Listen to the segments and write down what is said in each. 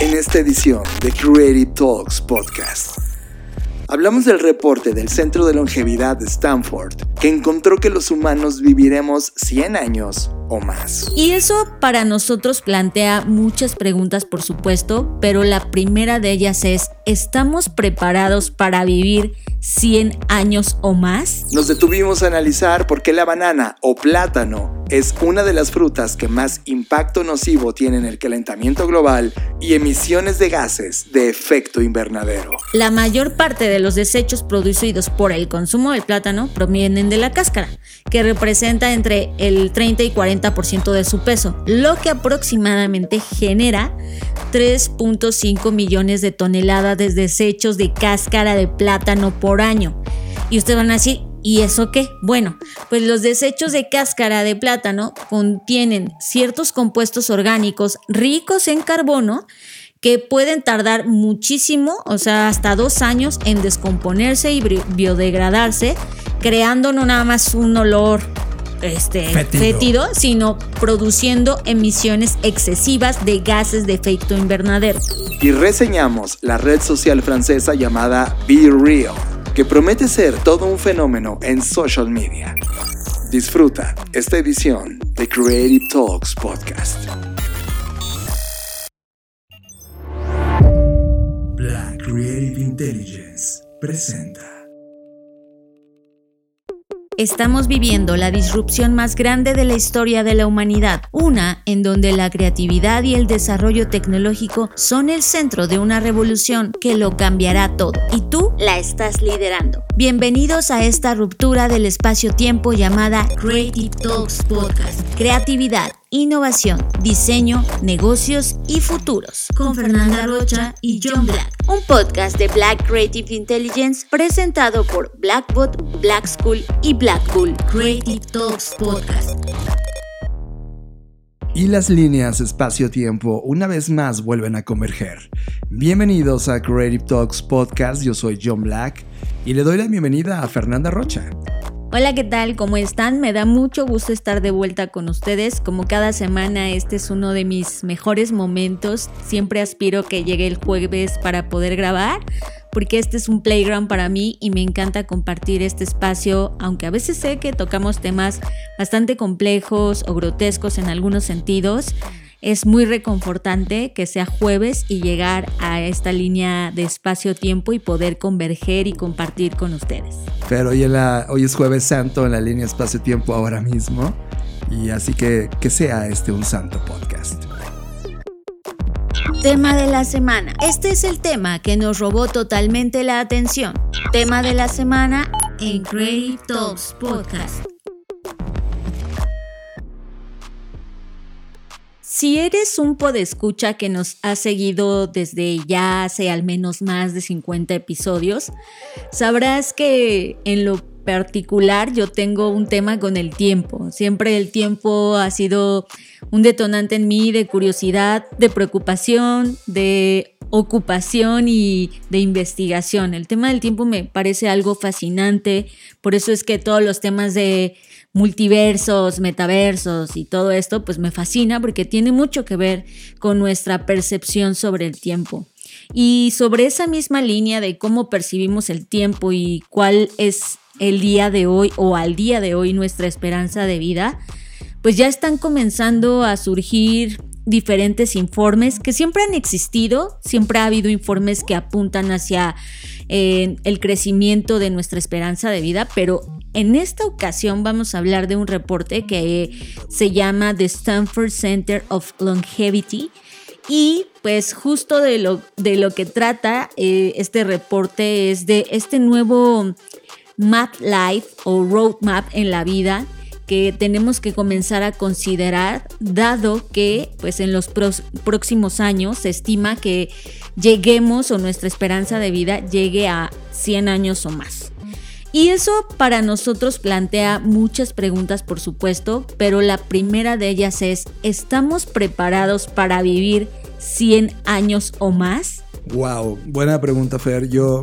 en esta edición de Creative Talks Podcast. Hablamos del reporte del Centro de Longevidad de Stanford, que encontró que los humanos viviremos 100 años o más. Y eso para nosotros plantea muchas preguntas, por supuesto, pero la primera de ellas es, ¿estamos preparados para vivir 100 años o más? Nos detuvimos a analizar por qué la banana o plátano es una de las frutas que más impacto nocivo tiene en el calentamiento global y emisiones de gases de efecto invernadero. La mayor parte de los desechos producidos por el consumo del plátano provienen de la cáscara, que representa entre el 30 y 40% de su peso, lo que aproximadamente genera 3.5 millones de toneladas de desechos de cáscara de plátano por año. Y ustedes van a decir, ¿y eso qué? Bueno, pues los desechos de cáscara de plátano contienen ciertos compuestos orgánicos ricos en carbono que pueden tardar muchísimo, o sea, hasta dos años en descomponerse y biodegradarse, creando no nada más un olor este, fétido. sino produciendo emisiones excesivas de gases de efecto invernadero. Y reseñamos la red social francesa llamada Be Real, que promete ser todo un fenómeno en social media. Disfruta esta edición de Creative Talks Podcast. Creative Intelligence presenta. Estamos viviendo la disrupción más grande de la historia de la humanidad, una en donde la creatividad y el desarrollo tecnológico son el centro de una revolución que lo cambiará todo, y tú la estás liderando. Bienvenidos a esta ruptura del espacio-tiempo llamada Creative Talks Podcast. Creatividad innovación, diseño, negocios y futuros. Con Fernanda Rocha y John Black. Un podcast de Black Creative Intelligence presentado por Blackbot, Black School y Black Bull. Creative Talks Podcast. Y las líneas espacio-tiempo una vez más vuelven a converger. Bienvenidos a Creative Talks Podcast, yo soy John Black y le doy la bienvenida a Fernanda Rocha. Hola, ¿qué tal? ¿Cómo están? Me da mucho gusto estar de vuelta con ustedes. Como cada semana, este es uno de mis mejores momentos. Siempre aspiro que llegue el jueves para poder grabar, porque este es un playground para mí y me encanta compartir este espacio, aunque a veces sé que tocamos temas bastante complejos o grotescos en algunos sentidos es muy reconfortante que sea jueves y llegar a esta línea de espacio-tiempo y poder converger y compartir con ustedes. Pero hoy, hoy es jueves santo en la línea espacio-tiempo ahora mismo y así que que sea este un santo podcast. Tema de la semana. Este es el tema que nos robó totalmente la atención. Tema de la semana en Creative Talks Podcast. Si eres un podescucha que nos ha seguido desde ya hace al menos más de 50 episodios, sabrás que en lo particular yo tengo un tema con el tiempo. Siempre el tiempo ha sido un detonante en mí de curiosidad, de preocupación, de ocupación y de investigación. El tema del tiempo me parece algo fascinante, por eso es que todos los temas de multiversos, metaversos y todo esto, pues me fascina porque tiene mucho que ver con nuestra percepción sobre el tiempo. Y sobre esa misma línea de cómo percibimos el tiempo y cuál es el día de hoy o al día de hoy nuestra esperanza de vida, pues ya están comenzando a surgir diferentes informes que siempre han existido, siempre ha habido informes que apuntan hacia eh, el crecimiento de nuestra esperanza de vida, pero en esta ocasión vamos a hablar de un reporte que se llama The Stanford Center of Longevity. Y pues justo de lo, de lo que trata eh, este reporte es de este nuevo map life o roadmap en la vida que tenemos que comenzar a considerar, dado que pues en los próximos años se estima que lleguemos o nuestra esperanza de vida llegue a 100 años o más. Y eso para nosotros plantea muchas preguntas, por supuesto, pero la primera de ellas es, ¿estamos preparados para vivir 100 años o más? Wow, buena pregunta, Fer. Yo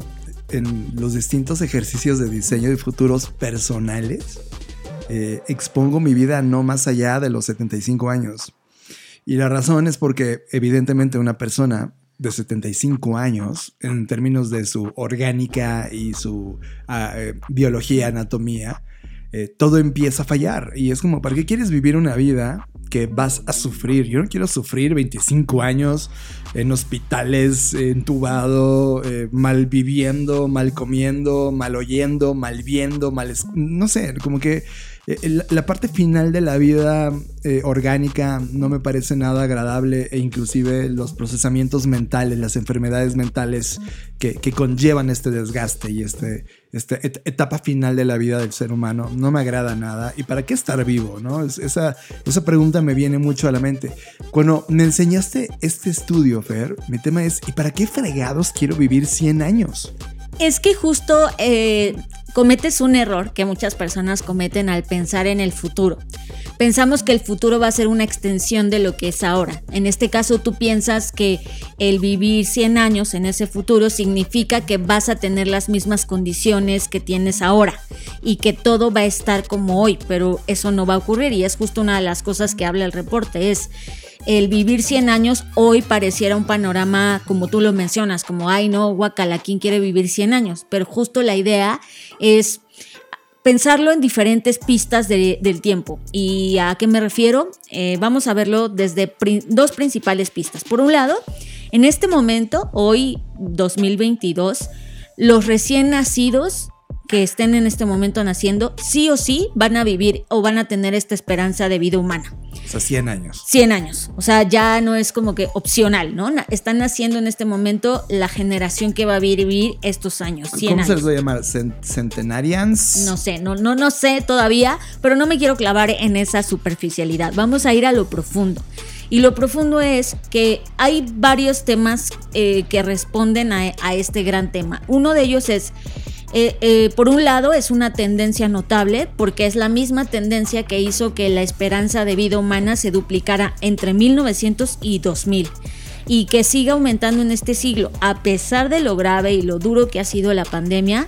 en los distintos ejercicios de diseño de futuros personales, eh, expongo mi vida no más allá de los 75 años. Y la razón es porque evidentemente una persona de 75 años en términos de su orgánica y su ah, eh, biología, anatomía, eh, todo empieza a fallar. Y es como, ¿para qué quieres vivir una vida que vas a sufrir? Yo no quiero sufrir 25 años en hospitales, entubado, eh, mal viviendo, mal comiendo, mal oyendo, mal viendo, mal... No sé, como que la parte final de la vida eh, orgánica no me parece nada agradable e inclusive los procesamientos mentales, las enfermedades mentales que, conllevan este desgaste y este, esta etapa final de la vida del ser humano no me agrada nada. ¿Y para qué estar vivo? ¿no? esa, esa pregunta me viene mucho a la mente. Cuando me enseñaste este estudio, Fer, mi tema es, ¿y para qué fregados quiero vivir 100 años? Es que justo eh, cometes un error que muchas personas cometen al pensar en el futuro. Pensamos que el futuro va a ser una extensión de lo que es ahora. En este caso tú piensas que el vivir 100 años en ese futuro significa que vas a tener las mismas condiciones que tienes ahora y que todo va a estar como hoy, pero eso no va a ocurrir y es justo una de las cosas que habla el reporte, es el vivir 100 años hoy pareciera un panorama como tú lo mencionas, como, ay no, guacala, ¿quién quiere vivir 100 años? Pero justo la idea es pensarlo en diferentes pistas del tiempo. ¿Y a qué me refiero? Eh, vamos a verlo desde dos principales pistas. Por un lado, en este momento, hoy 2022, los recién nacidos que estén en este momento naciendo, sí o sí van a vivir o van a tener esta esperanza de vida humana. O sea, 100 años. 100 años. O sea, ya no es como que opcional, ¿no? Están naciendo en este momento la generación que va a vivir estos años. 100 ¿Cómo se les va a llamar? ¿Centenarians? No sé, no, no, no sé todavía, pero no me quiero clavar en esa superficialidad. Vamos a ir a lo profundo. Y lo profundo es que hay varios temas eh, que responden a este gran tema. Uno de ellos es eh, eh, por un lado es una tendencia notable porque es la misma tendencia que hizo que la esperanza de vida humana se duplicara entre 1900 y 2000 y que siga aumentando en este siglo a pesar de lo grave y lo duro que ha sido la pandemia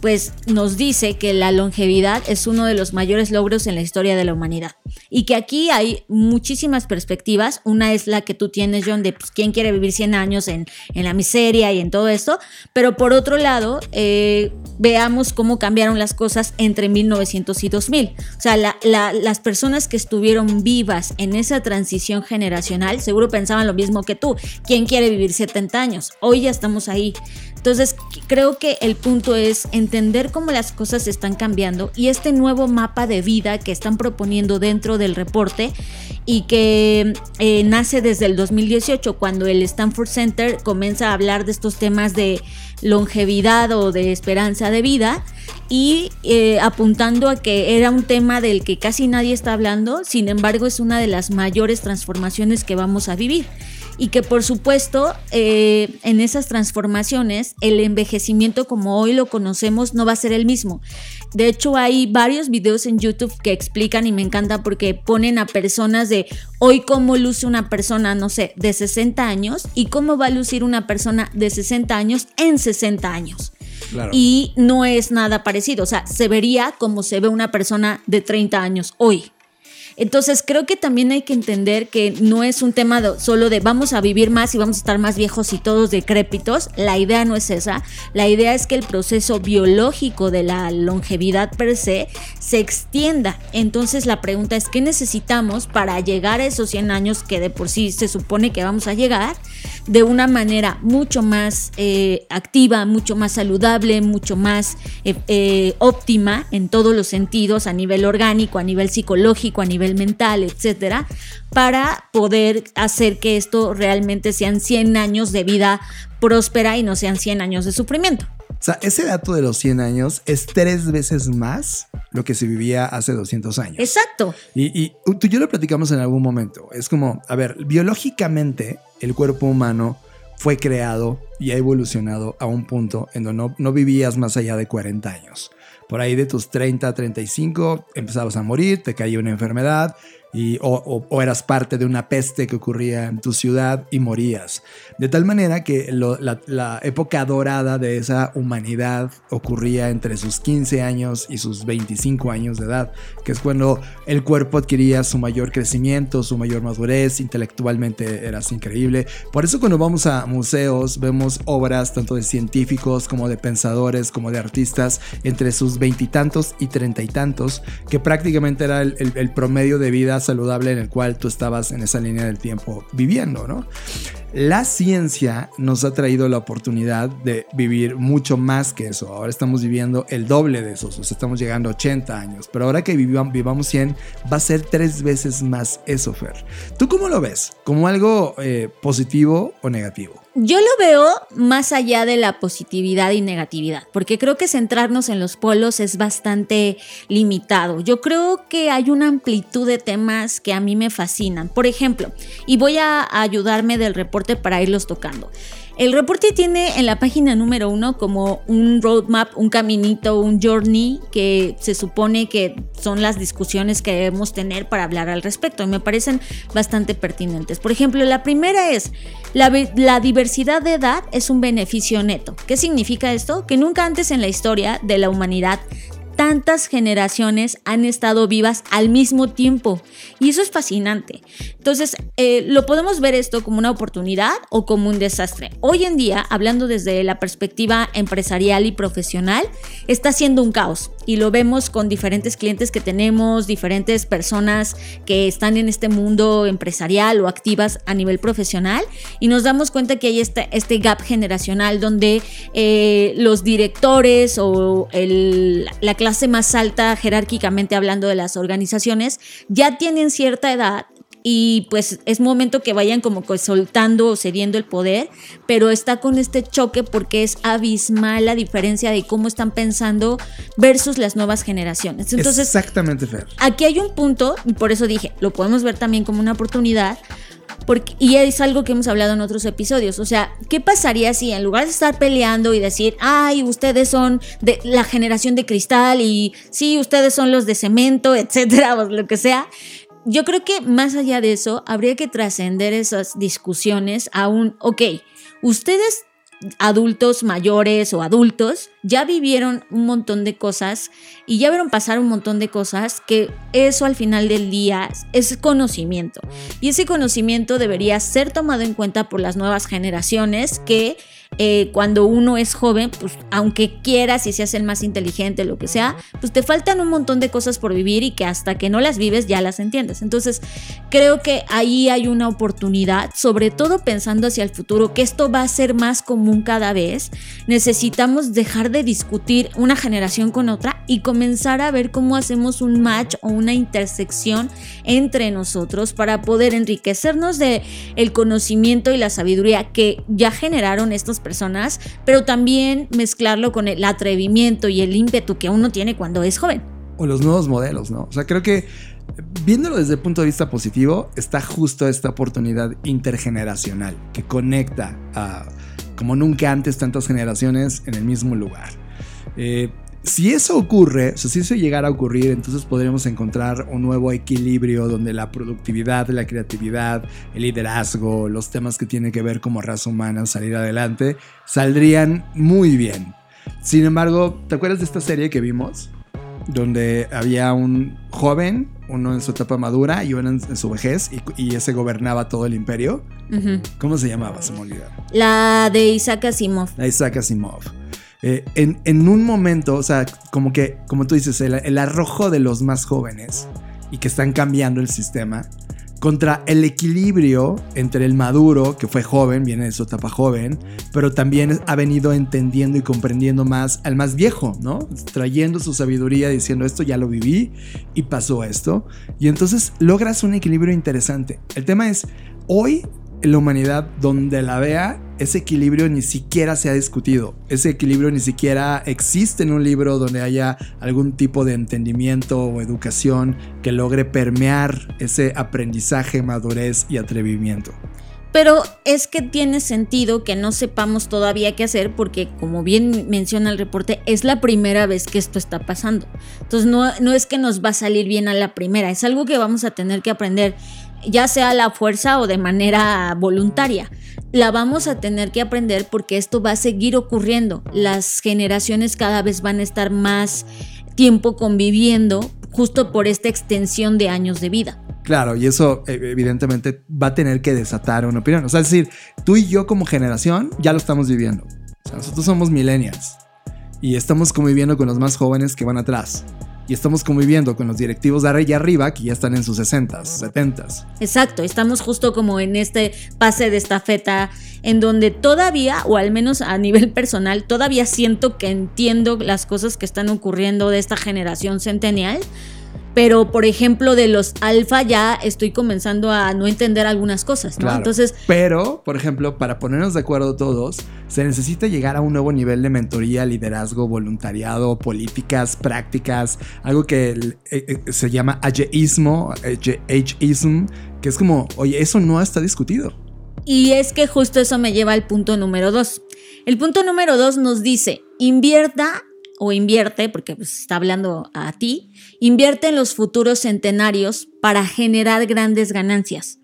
pues nos dice que la longevidad es uno de los mayores logros en la historia de la humanidad. Y que aquí hay muchísimas perspectivas. Una es la que tú tienes, John, de pues, quién quiere vivir 100 años en, la miseria y en todo esto. Pero por otro lado, eh, veamos cómo cambiaron las cosas entre 1900 y 2000. O sea, las personas que estuvieron vivas en esa transición generacional seguro pensaban lo mismo que tú. ¿Quién quiere vivir 70 años? Hoy ya estamos ahí. Entonces, creo que el punto es entender cómo las cosas están cambiando y este nuevo mapa de vida que están proponiendo dentro del reporte y que eh, nace desde el 2018, cuando el Stanford Center comienza a hablar de estos temas de longevidad o de esperanza de vida y eh, apuntando a que era un tema del que casi nadie está hablando, sin embargo es una de las mayores transformaciones que vamos a vivir y que por supuesto eh, en esas transformaciones el envejecimiento como hoy lo conocemos no va a ser el mismo. De hecho hay varios videos en YouTube que explican y me encanta porque ponen a personas de hoy cómo luce una persona, no sé, de 60 años y cómo va a lucir una persona de 60 años en 60 años. Y no es nada parecido, o sea, se vería como se ve una persona de 30 años hoy. Entonces creo que también hay que entender que no es un tema solo de vamos a vivir más y vamos a estar más viejos y todos decrépitos. La idea no es esa. La idea es que el proceso biológico de la longevidad per se se extienda. Entonces la pregunta es, ¿qué necesitamos para llegar a esos 100 años que de por sí se supone que vamos a llegar de una manera mucho más eh, activa, mucho más saludable, mucho más eh, eh, óptima en todos los sentidos, a nivel orgánico, a nivel psicológico, a nivel mental, etcétera, para poder hacer que esto realmente sean 100 años de vida próspera y no sean 100 años de sufrimiento. O sea, ese dato de los 100 años es tres veces más lo que se vivía hace 200 años. Exacto. Y, tú y yo lo platicamos en algún momento. Es como, a ver, biológicamente el cuerpo humano fue creado y ha evolucionado a un punto en donde no, no vivías más allá de 40 años por ahí de tus 30, 35, empezabas a morir, te caía una enfermedad, y, o, eras parte de una peste que ocurría en tu ciudad y morías. De tal manera que la, época dorada de esa humanidad ocurría entre sus 15 años y sus 25 años de edad, que es cuando el cuerpo adquiría su mayor crecimiento, su mayor madurez, intelectualmente eras increíble. Por eso cuando vamos a museos vemos obras tanto de científicos como de pensadores, como de artistas, entre sus veintitantos y treinta y tantos, que prácticamente era el, el promedio de vida saludable en el cual tú estabas en esa línea del tiempo viviendo, ¿no? La ciencia nos ha traído la oportunidad de vivir mucho más que eso. Ahora estamos viviendo el doble de eso, o estamos llegando a 80 años. Pero ahora que vivamos, vivamos 100, va a ser tres veces más eso, Fer. ¿Tú cómo lo ves? ¿Como algo eh, positivo o negativo? Yo lo veo más allá de la positividad y negatividad, porque creo que centrarnos en los polos es bastante limitado. Yo creo que hay una amplitud de temas que a mí me fascinan. Por ejemplo, y voy a ayudarme del reporte para irlos tocando. El reporte tiene en la página número uno como un roadmap, un caminito, un journey que se supone que son las discusiones que debemos tener para hablar al respecto y me parecen bastante pertinentes. Por ejemplo, la primera es, la, la diversidad de edad es un beneficio neto. ¿Qué significa esto? Que nunca antes en la historia de la humanidad tantas generaciones han estado vivas al mismo tiempo. Y eso es fascinante. Entonces, eh, lo podemos ver esto como una oportunidad o como un desastre. Hoy en día, hablando desde la perspectiva empresarial y profesional, está siendo un caos. Y lo vemos con diferentes clientes que tenemos, diferentes personas que están en este mundo empresarial o activas a nivel profesional. Y nos damos cuenta que hay este, este gap generacional donde eh, los directores o la clase más alta jerárquicamente hablando de las organizaciones, ya tienen cierta edad y pues es momento que vayan como soltando o cediendo el poder, pero está con este choque porque es abismal la diferencia de cómo están pensando versus las nuevas generaciones. Entonces, exactamente, Fer. Aquí hay un punto, y por eso dije, lo podemos ver también como una oportunidad, y es algo que hemos hablado en otros episodios. O sea, ¿qué pasaría si en lugar de estar peleando y decir, ay, ustedes son de la generación de cristal y sí, ustedes son los de cemento, etcétera, o lo que sea? Yo creo que más allá de eso, habría que trascender esas discusiones a un, ok, ustedes adultos mayores o adultos ya vivieron un montón de cosas y ya vieron pasar un montón de cosas que eso al final del día es conocimiento. Y ese conocimiento debería ser tomado en cuenta por las nuevas generaciones que eh, cuando uno es joven, pues aunque quieras y seas el más inteligente, lo que sea, pues te faltan un montón de cosas por vivir y que hasta que no las vives ya las entiendes. Entonces, creo que ahí hay una oportunidad, sobre todo pensando hacia el futuro, que esto va a ser más común cada vez. Necesitamos dejar de discutir una generación con otra y comenzar a ver cómo hacemos un match o una intersección entre nosotros para poder enriquecernos de el conocimiento y la sabiduría que ya generaron personas, pero también mezclarlo con el atrevimiento y el ímpetu que uno tiene cuando es joven. O los nuevos modelos, ¿no? O sea, creo que viéndolo desde el punto de vista positivo, está justo esta oportunidad intergeneracional que conecta a, como nunca antes, tantas generaciones en el mismo lugar. Eh, si eso ocurre, o sea, si eso llegara a ocurrir, entonces podríamos encontrar un nuevo equilibrio donde la productividad, la creatividad, el liderazgo, los temas que tienen que ver como raza humana, salir adelante, saldrían muy bien. Sin embargo, ¿te acuerdas de esta serie que vimos? Donde había un joven, uno en su etapa madura y uno en, su vejez, y, ese gobernaba todo el imperio. ¿Cómo se llamaba? Se me olvidó. La de Isaac Asimov. La Isaac Asimov. Eh, en, un momento, o sea, como que, como tú dices, el, arrojo de los más jóvenes y que están cambiando el sistema contra el equilibrio entre el maduro, que fue joven, viene de su etapa joven, pero también ha venido entendiendo y comprendiendo más al más viejo, ¿no? Trayendo su sabiduría, diciendo esto ya lo viví y pasó esto. Y entonces logras un equilibrio interesante. El tema es, hoy la humanidad, donde la vea, ese equilibrio ni siquiera se ha discutido. Ese equilibrio ni siquiera existe en un libro donde haya algún tipo de entendimiento o educación que logre permear ese aprendizaje, madurez y atrevimiento. Pero es que tiene sentido que no sepamos todavía qué hacer porque, como bien menciona el reporte, es la primera vez que esto está pasando. Entonces no, no es que nos va a salir bien a la primera, es algo que vamos a tener que aprender, ya sea a la fuerza o de manera voluntaria. La vamos a tener que aprender porque esto va a seguir ocurriendo. Las generaciones cada vez van a estar más tiempo conviviendo justo por esta extensión de años de vida. Claro, y eso eh, evidentemente va a tener que desatar una opinión. O sea, es decir, tú y yo como generación ya lo estamos viviendo. O sea, nosotros somos millennials y estamos conviviendo con los más jóvenes que van atrás. Y estamos conviviendo con los directivos de allá arriba que ya están en sus 60s, 70s. Exacto, estamos justo como en este pase de estafeta en donde todavía, o al menos a nivel personal, todavía siento que entiendo las cosas que están ocurriendo de esta generación centennial pero por ejemplo de los alfa ya estoy comenzando a no entender algunas cosas, ¿no? Entonces, pero por ejemplo, para ponernos de acuerdo todos, se necesita llegar a un nuevo nivel de mentoría, liderazgo, voluntariado, políticas, prácticas, algo que eh, eh, se llama ageísmo, ageism, que es como, oye, eso no está discutido. Y es que justo eso me lleva al punto número dos. El punto número dos nos dice, invierta o invierte, porque pues, está hablando a ti, invierte en los futuros centenarios para generar grandes ganancias.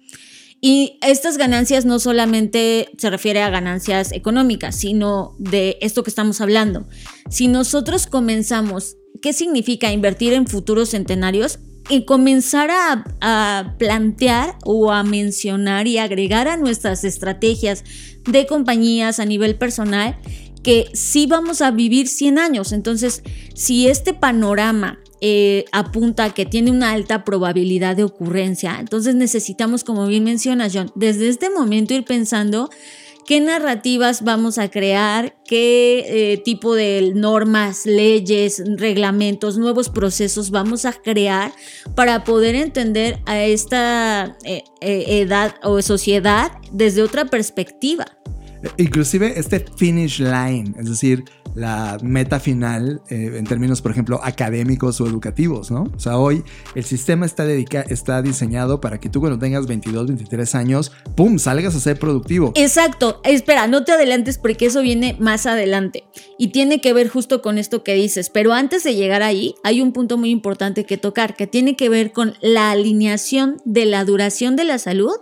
Y estas ganancias no solamente se refiere a ganancias económicas, sino de esto que estamos hablando. Si nosotros comenzamos, ¿qué significa invertir en futuros centenarios? Y comenzar a, a, plantear o a mencionar y agregar a nuestras estrategias de compañías a nivel personal que sí vamos a vivir 100 años. Entonces, si este panorama eh, apunta a que tiene una alta probabilidad de ocurrencia, entonces necesitamos, como bien menciona John, desde este momento ir pensando qué narrativas vamos a crear, qué eh, tipo de normas, leyes, reglamentos, nuevos procesos vamos a crear para poder entender a esta eh, edad o sociedad desde otra perspectiva. Inclusive este finish line, es decir, la meta final eh, en términos, por ejemplo, académicos o educativos, ¿no? O sea, hoy el sistema está, está diseñado para que tú cuando tengas 22, 23 años, ¡pum!, salgas a ser productivo. Exacto. Espera, no te adelantes porque eso viene más adelante y tiene que ver justo con esto que dices. Pero antes de llegar ahí, hay un punto muy importante que tocar, que tiene que ver con la alineación de la duración de la salud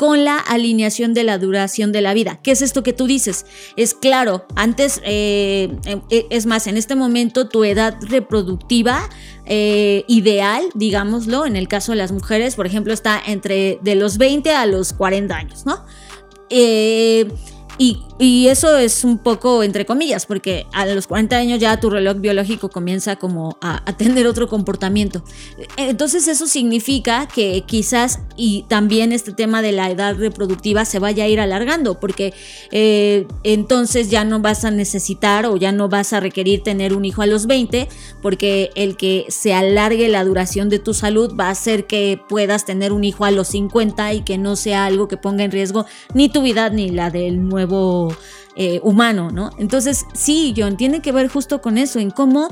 con la alineación de la duración de la vida. ¿Qué es esto que tú dices? Es claro, antes, eh, eh, es más, en este momento tu edad reproductiva eh, ideal, digámoslo, en el caso de las mujeres, por ejemplo, está entre de los 20 a los 40 años, ¿no? Y, eso es un poco entre comillas, porque a los 40 años ya tu reloj biológico comienza como a, tener otro comportamiento. Entonces eso significa que quizás y también este tema de la edad reproductiva se vaya a ir alargando, porque eh, entonces ya no vas a necesitar o ya no vas a requerir tener un hijo a los 20, porque el que se alargue la duración de tu salud va a hacer que puedas tener un hijo a los 50 y que no sea algo que ponga en riesgo ni tu vida ni la del nuevo eh, humano, ¿no? Entonces, sí, John, tiene que ver justo con eso, en cómo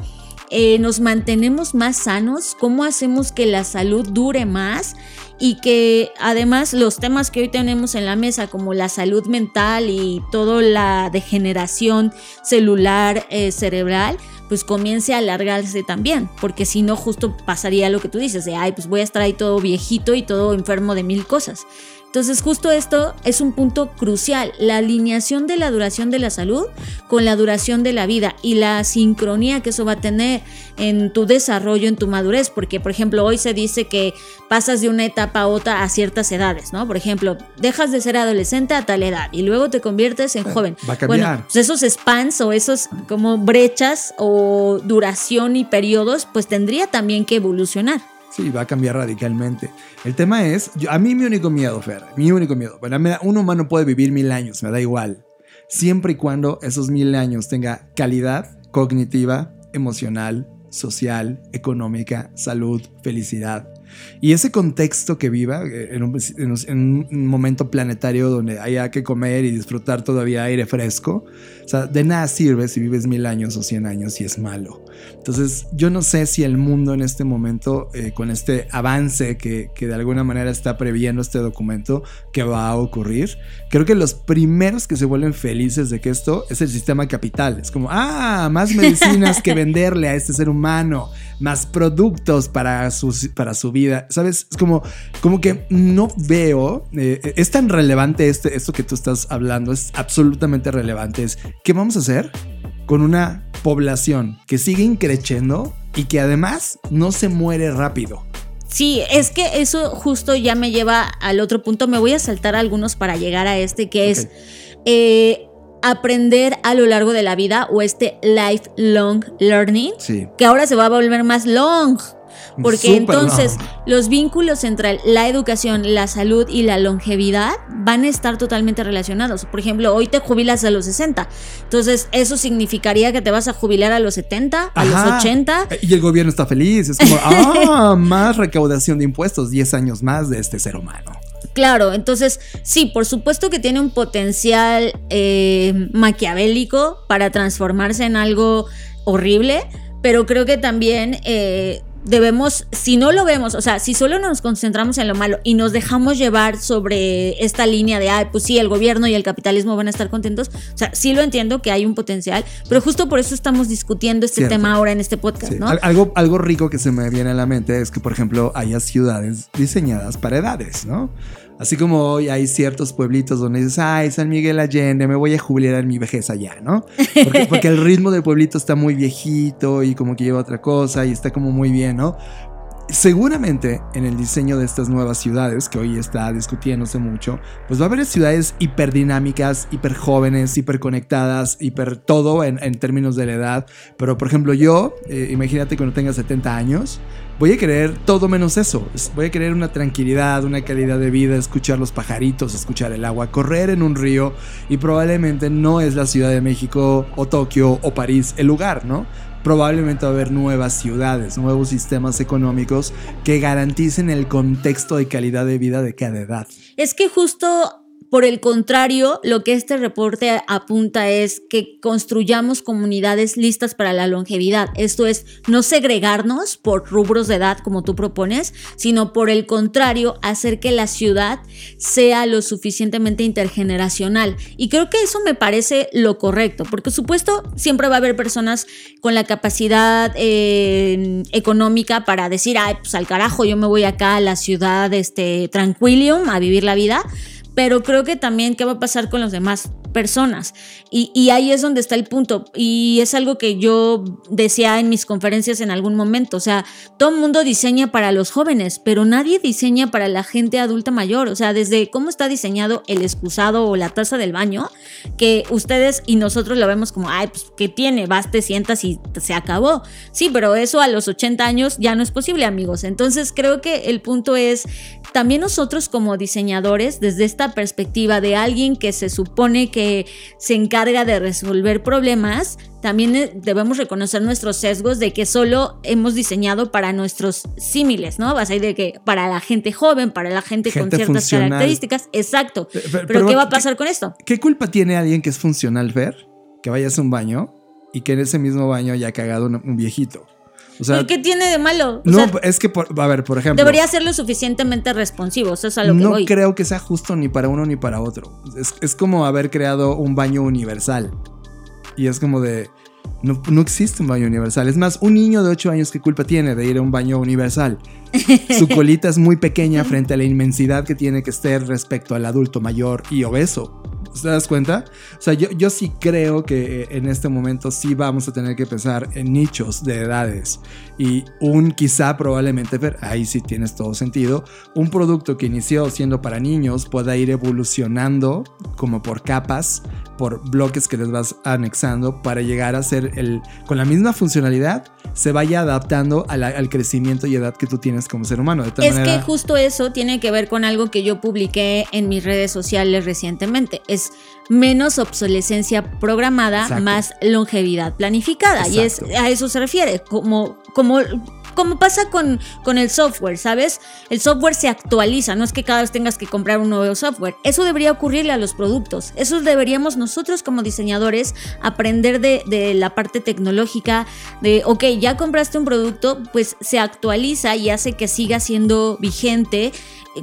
eh, nos mantenemos más sanos, cómo hacemos que la salud dure más y que además los temas que hoy tenemos en la mesa como la salud mental y toda la degeneración celular eh, cerebral pues comience a alargarse también, porque si no justo pasaría lo que tú dices, de ay, pues voy a estar ahí todo viejito y todo enfermo de mil cosas. Entonces justo esto es un punto crucial, la alineación de la duración de la salud con la duración de la vida y la sincronía que eso va a tener en tu desarrollo, en tu madurez, porque por ejemplo hoy se dice que pasas de una etapa a otra a ciertas edades, ¿no? Por ejemplo, dejas de ser adolescente a tal edad y luego te conviertes en joven. Va a cambiar. Bueno, pues esos spans o esos como brechas o duración y periodos, pues tendría también que evolucionar. Sí, va a cambiar radicalmente. El tema es, a mí mi único miedo, Fer, mi único miedo, bueno, un humano puede vivir mil años, me da igual, siempre y cuando esos mil años tenga calidad cognitiva, emocional, social, económica, salud, felicidad. Y ese contexto que viva eh, en un, en un, momento planetario donde haya que comer y disfrutar todavía aire fresco, o sea, de nada sirve si vives mil años o cien años y es malo. Entonces, yo no sé si el mundo en este momento, eh, con este avance que, que de alguna manera está previendo este documento, que va a ocurrir, creo que los primeros que se vuelven felices de que esto es el sistema capital. Es como, ah, más medicinas que venderle a este ser humano, más productos para su, para su vida. ¿Sabes? Es como, como que no veo, eh, es tan relevante este, esto que tú estás hablando, es absolutamente relevante. Es, ¿qué vamos a hacer con una población que sigue increciendo y que además no se muere rápido? Sí, es que eso justo ya me lleva al otro punto. Me voy a saltar algunos para llegar a este, que es eh, aprender a lo largo de la vida o este lifelong learning, que ahora se va a volver más long. Porque entonces los vínculos entre la educación, la salud y la longevidad van a estar totalmente relacionados. Por ejemplo, hoy te jubilas a los 60. Entonces, eso significaría que te vas a jubilar a los 70, a los 80. Y el gobierno está feliz. Es como, ah, más recaudación de impuestos, 10 años más de este ser humano. Claro, entonces sí, por supuesto que tiene un potencial eh, maquiavélico para transformarse en algo horrible, pero creo que también eh, debemos, si no lo vemos, o sea, si solo nos concentramos en lo malo y nos dejamos llevar sobre esta línea de, ay, pues sí, el gobierno y el capitalismo van a estar contentos, o sea, sí lo entiendo que hay un potencial, pero justo por eso estamos discutiendo este tema ahora en este podcast, ¿no? Algo, algo rico que se me viene a la mente es que, por ejemplo, haya ciudades diseñadas para edades, ¿no? Así como hoy hay ciertos pueblitos donde dices, ay, San Miguel Allende, me voy a jubilar en mi vejez allá, ¿no? Porque, porque, el ritmo del pueblito está muy viejito y como que lleva otra cosa y está como muy bien, ¿no? Seguramente en el diseño de estas nuevas ciudades, que hoy está discutiéndose mucho, pues va a haber ciudades hiperdinámicas, hiper jóvenes, hiper conectadas, hiper todo en, términos de la edad. Pero por ejemplo yo, eh, imagínate cuando tenga 70 años, voy a querer todo menos eso. Voy a querer una tranquilidad, una calidad de vida, escuchar los pajaritos, escuchar el agua, correr en un río y probablemente no es la Ciudad de México o Tokio o París el lugar, ¿no? Probablemente va a haber nuevas ciudades, nuevos sistemas económicos que garanticen el contexto de calidad de vida de cada edad. Es que justo por el contrario, lo que este reporte apunta es que construyamos comunidades listas para la longevidad. Esto es, no segregarnos por rubros de edad como tú propones, sino por el contrario, hacer que la ciudad sea lo suficientemente intergeneracional. Y creo que eso me parece lo correcto, porque supuesto siempre va a haber personas con la capacidad eh, económica para decir, ay, pues al carajo, yo me voy acá a la ciudad este, tranquilium a vivir la vida pero creo que también qué va a pasar con los demás personas. Y, ahí es donde está el punto. Y es algo que yo decía en mis conferencias en algún momento. O sea, todo el mundo diseña para los jóvenes, pero nadie diseña para la gente adulta mayor. O sea, desde cómo está diseñado el excusado o la taza del baño, que ustedes y nosotros lo vemos como, ay, pues, ¿qué tiene? Vas, te sientas y se acabó. Sí, pero eso a los 80 años ya no es posible, amigos. Entonces creo que el punto es, también nosotros como diseñadores, desde esta perspectiva de alguien que se supone que se encarga de resolver problemas, también eh, debemos reconocer nuestros sesgos de que solo hemos diseñado para nuestros símiles, ¿no? Vas a ir de que para la gente joven, para la gente, con ciertas características. Exacto. Eh, pero, ¿qué va a pasar con esto? ¿Qué culpa tiene alguien que es funcional ver que vayas a un baño y que en ese mismo baño haya cagado un viejito? Qué tiene de malo? no, es que, a ver, por ejemplo. Debería ser lo suficientemente responsivo, eso es a lo que no creo que sea justo ni para uno ni para otro. Es, como haber creado un baño universal. Y es como de. No, no, existe un baño universal. Es más, un niño de 8 años, ¿qué culpa tiene de ir a un baño universal? Su colita es muy pequeña frente a la inmensidad que tiene que ser respecto al adulto mayor y obeso. ¿Te das cuenta? O sea, yo, yo sí creo que eh, en este momento sí vamos a tener que pensar en nichos de edades. Y un quizá probablemente, ahí sí tienes todo sentido, un producto que inició siendo para niños pueda ir evolucionando como por capas, por bloques que les vas anexando para llegar a ser el, con la misma funcionalidad, se vaya adaptando al crecimiento y edad que tú tienes como ser humano. es que justo eso tiene que ver con algo que yo publiqué en mis redes sociales recientemente. Es menos obsolescencia programada, más longevidad planificada. Y es, a eso se refiere. Como, como como pasa con, con el software, ¿sabes? El software se actualiza, no es que cada vez tengas que comprar un nuevo software. Eso debería ocurrirle a los productos. Eso deberíamos nosotros como diseñadores aprender de, de la parte tecnológica, de, ok, ya compraste un producto, pues se actualiza y hace que siga siendo vigente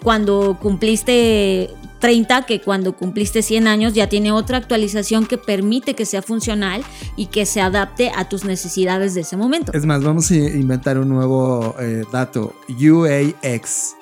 cuando cumpliste 30 que cuando cumpliste 100 años ya tiene otra actualización que permite que sea funcional y que se adapte a tus necesidades de ese momento. Es más, vamos a inventar un nuevo eh, dato, UAX.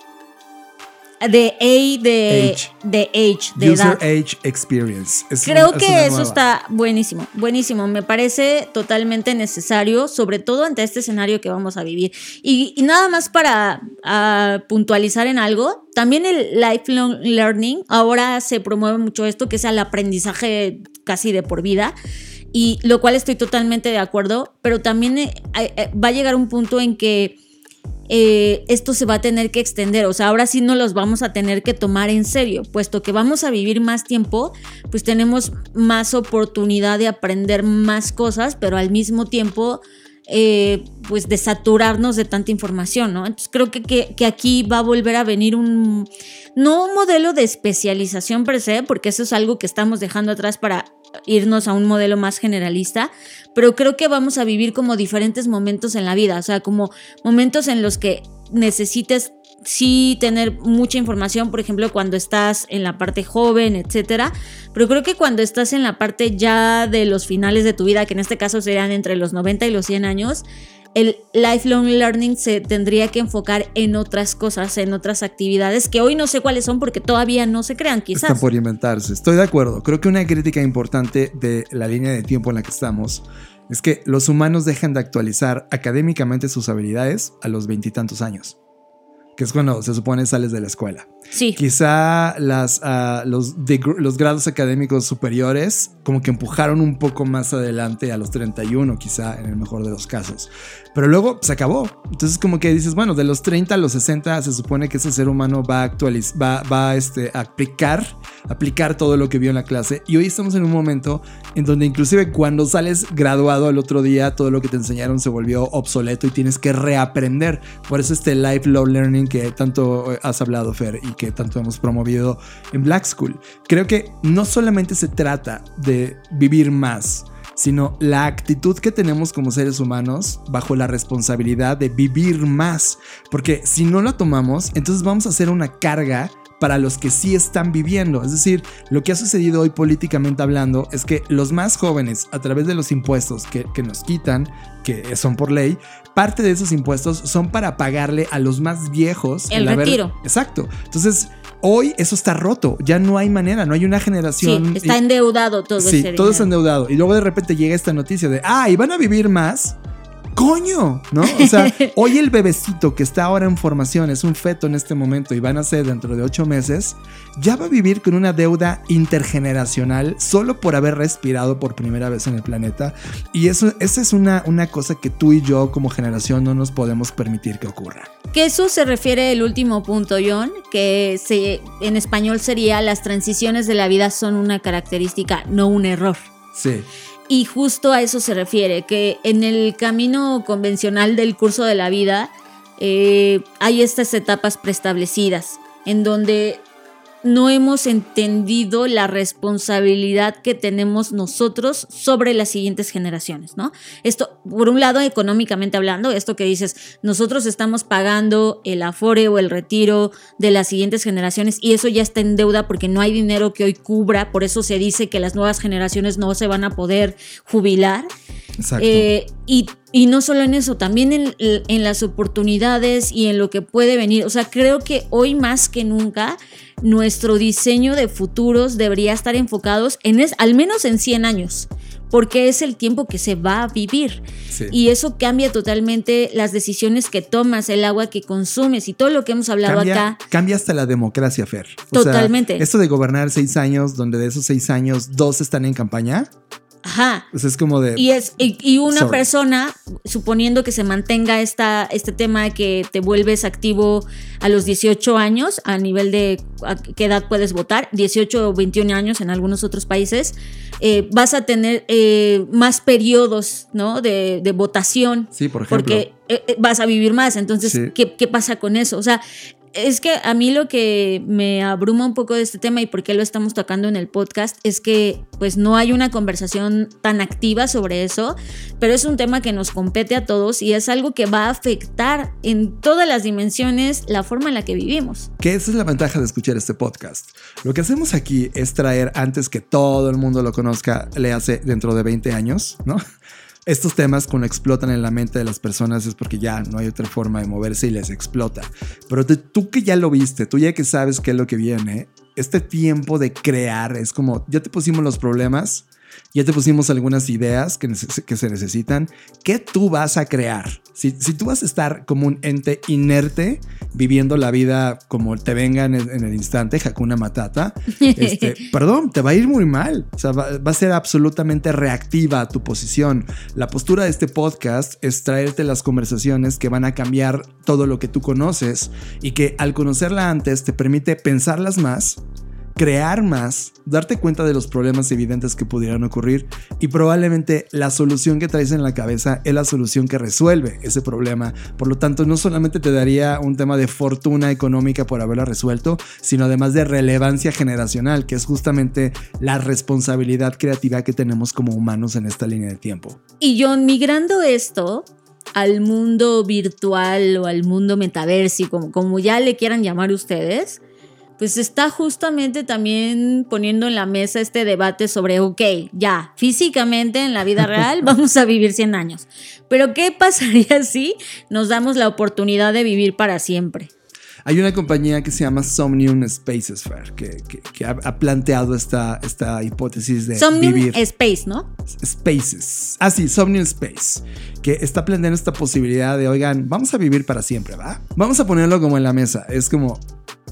De A de Age. de age, de User edad. Age Experience. Es Creo que eso nueva. está buenísimo, buenísimo. Me parece totalmente necesario, sobre todo ante este escenario que vamos a vivir. Y, y nada más para ah, puntualizar en algo, también el lifelong learning, ahora se promueve mucho esto, que es el aprendizaje casi de por vida. Y lo cual estoy totalmente de acuerdo, pero también eh, eh, va a llegar un punto en que eh, esto se va a tener que extender. O sea, ahora sí no los vamos a tener que tomar en serio, puesto que vamos a vivir más tiempo, pues tenemos más oportunidad de aprender más cosas, pero al mismo tiempo, eh, pues de saturarnos de tanta información, ¿no? Entonces creo que, que, que aquí va a volver a venir un, no un modelo de especialización per se, porque eso es algo que estamos dejando atrás para irnos a un modelo más generalista, pero creo que vamos a vivir como diferentes momentos en la vida, o sea, como momentos en los que necesites sí tener mucha información, por ejemplo, cuando estás en la parte joven, etcétera, pero creo que cuando estás en la parte ya de los finales de tu vida, que en este caso serían entre los 90 y los 100 años, el lifelong learning se tendría que enfocar en otras cosas, en otras actividades que hoy no sé cuáles son porque todavía no se crean, quizás. Están por inventarse. Estoy de acuerdo. Creo que una crítica importante de la línea de tiempo en la que estamos es que los humanos dejan de actualizar académicamente sus habilidades a los veintitantos años, que es cuando se supone sales de la escuela. Sí. Quizá las, ah, los, degr- los grados académicos superiores como que empujaron un poco más adelante a los 31, quizá en el mejor de los casos. Pero luego se acabó. Entonces como que dices, bueno, de los 30 a los 60 se supone que ese ser humano va a actualizar, va, va este, aplicar, aplicar todo lo que vio en la clase. Y hoy estamos en un momento en donde inclusive cuando sales graduado al otro día, todo lo que te enseñaron se volvió obsoleto y tienes que reaprender. Por eso este lifelong learning que tanto eh, has hablado, Fer, y que tanto hemos promovido en Black School. Creo que no solamente se trata de vivir más, sino la actitud que tenemos como seres humanos bajo la responsabilidad de vivir más. Porque si no lo tomamos, entonces vamos a hacer una carga para los que sí están viviendo. Es decir, lo que ha sucedido hoy políticamente hablando es que los más jóvenes, a través de los impuestos que, que nos quitan, que son por ley, parte de esos impuestos son para pagarle a los más viejos El retiro. Exacto. Entonces, hoy eso está roto. Ya no hay manera, no hay una Sí, generación. está endeudado todo Sí, ese todo es dinero. endeudado. Y luego de repente llega esta noticia de, ah, y van a vivir más. Coño, ¿no? O sea, hoy el bebecito que está ahora en formación es un feto en este momento y van a ser dentro de ocho meses, ya va a vivir con una deuda intergeneracional solo por haber respirado por primera vez en el planeta. Y eso, esa es una, una cosa que tú y yo como generación no nos podemos permitir que ocurra. Que eso se refiere el último punto, John, que se, en español sería las transiciones de la vida son una característica, no un error. Sí. Y justo a eso se refiere, que en el camino convencional del curso de la vida eh, hay estas etapas preestablecidas, en donde no hemos entendido la responsabilidad que tenemos nosotros sobre las siguientes generaciones, ¿no? Esto, por un lado, económicamente hablando, esto que dices, nosotros estamos pagando el afore o el retiro de las siguientes generaciones y eso ya está en deuda porque no hay dinero que hoy cubra, por eso se dice que las nuevas generaciones no se van a poder jubilar. Exacto. Eh, y, y no solo en eso, también en, en las oportunidades y en lo que puede venir. O sea, creo que hoy más que nunca nuestro diseño de futuros debería estar enfocados en es, al menos en 100 años, porque es el tiempo que se va a vivir. Sí. Y eso cambia totalmente las decisiones que tomas, el agua que consumes y todo lo que hemos hablado cambia, acá. cambia hasta la democracia, Fer. O sea, Totalmente. esto de gobernar seis años, donde de esos seis años dos están en campaña, Ajá. Pues es como de... Y, es, y, y una Sorry. persona, suponiendo que se mantenga esta, este tema de que te vuelves activo a los 18 años, a nivel de a qué edad puedes votar, 18 o 21 años en algunos otros países, eh, vas a tener eh, más periodos ¿no? de, de votación. Sí, por ejemplo. Porque eh, vas a vivir más. Entonces, Sí. ¿qué, qué pasa con eso? O sea, es que a mí lo que me abruma un poco de este tema y por qué lo estamos tocando en el podcast es que pues no hay una conversación tan activa sobre eso, pero es un tema que nos compete a todos y es algo que va a afectar en todas las dimensiones la forma en la que vivimos. Que esa es la ventaja de escuchar este podcast. Lo que hacemos aquí es traer, antes que todo el mundo lo conozca, le hace dentro de 20 años, ¿no? Estos temas cuando explotan en la mente de las personas es porque ya no hay otra forma de moverse y les explota. Pero te- tú que ya lo viste, tú ya que sabes qué es lo que viene, este tiempo de crear es como, ya te pusimos los problemas, ya te pusimos algunas ideas que, se necesitan. ¿Qué tú vas a crear? Si, si tú vas a estar como un ente inerte, viviendo la vida como te venga en el, en el instante, Hakuna Matata, este, perdón, te va a ir muy mal. O sea, va, va a ser absolutamente reactiva a tu posición. La postura de este podcast es traerte las conversaciones que van a cambiar todo lo que tú conoces y que al conocerla antes te permite pensarlas más crear más, darte cuenta de los problemas evidentes que pudieran ocurrir y probablemente la solución que traes en la cabeza es la solución que resuelve ese problema. Por lo tanto, no solamente te daría un tema de fortuna económica por haberla resuelto, sino además de relevancia generacional, que es justamente la responsabilidad creativa que tenemos como humanos en esta línea de tiempo. Y John, migrando esto al mundo virtual o al mundo metaversico, como, como ya le quieran llamar ustedes, pues está justamente también poniendo en la mesa este debate sobre, ok, ya, físicamente en la vida real vamos a vivir 100 años, pero ¿qué pasaría si nos damos la oportunidad de vivir para siempre? Hay una compañía que se llama Somnium Spaces Fair, que, que- que ha, ha planteado esta, esta hipótesis de Somnium vivir. Space, ¿no? Spaces. Ah, sí, Somnium Space. Que está planteando esta posibilidad de, oigan, vamos a vivir para siempre, ¿va? Vamos a ponerlo como en la mesa. Es como,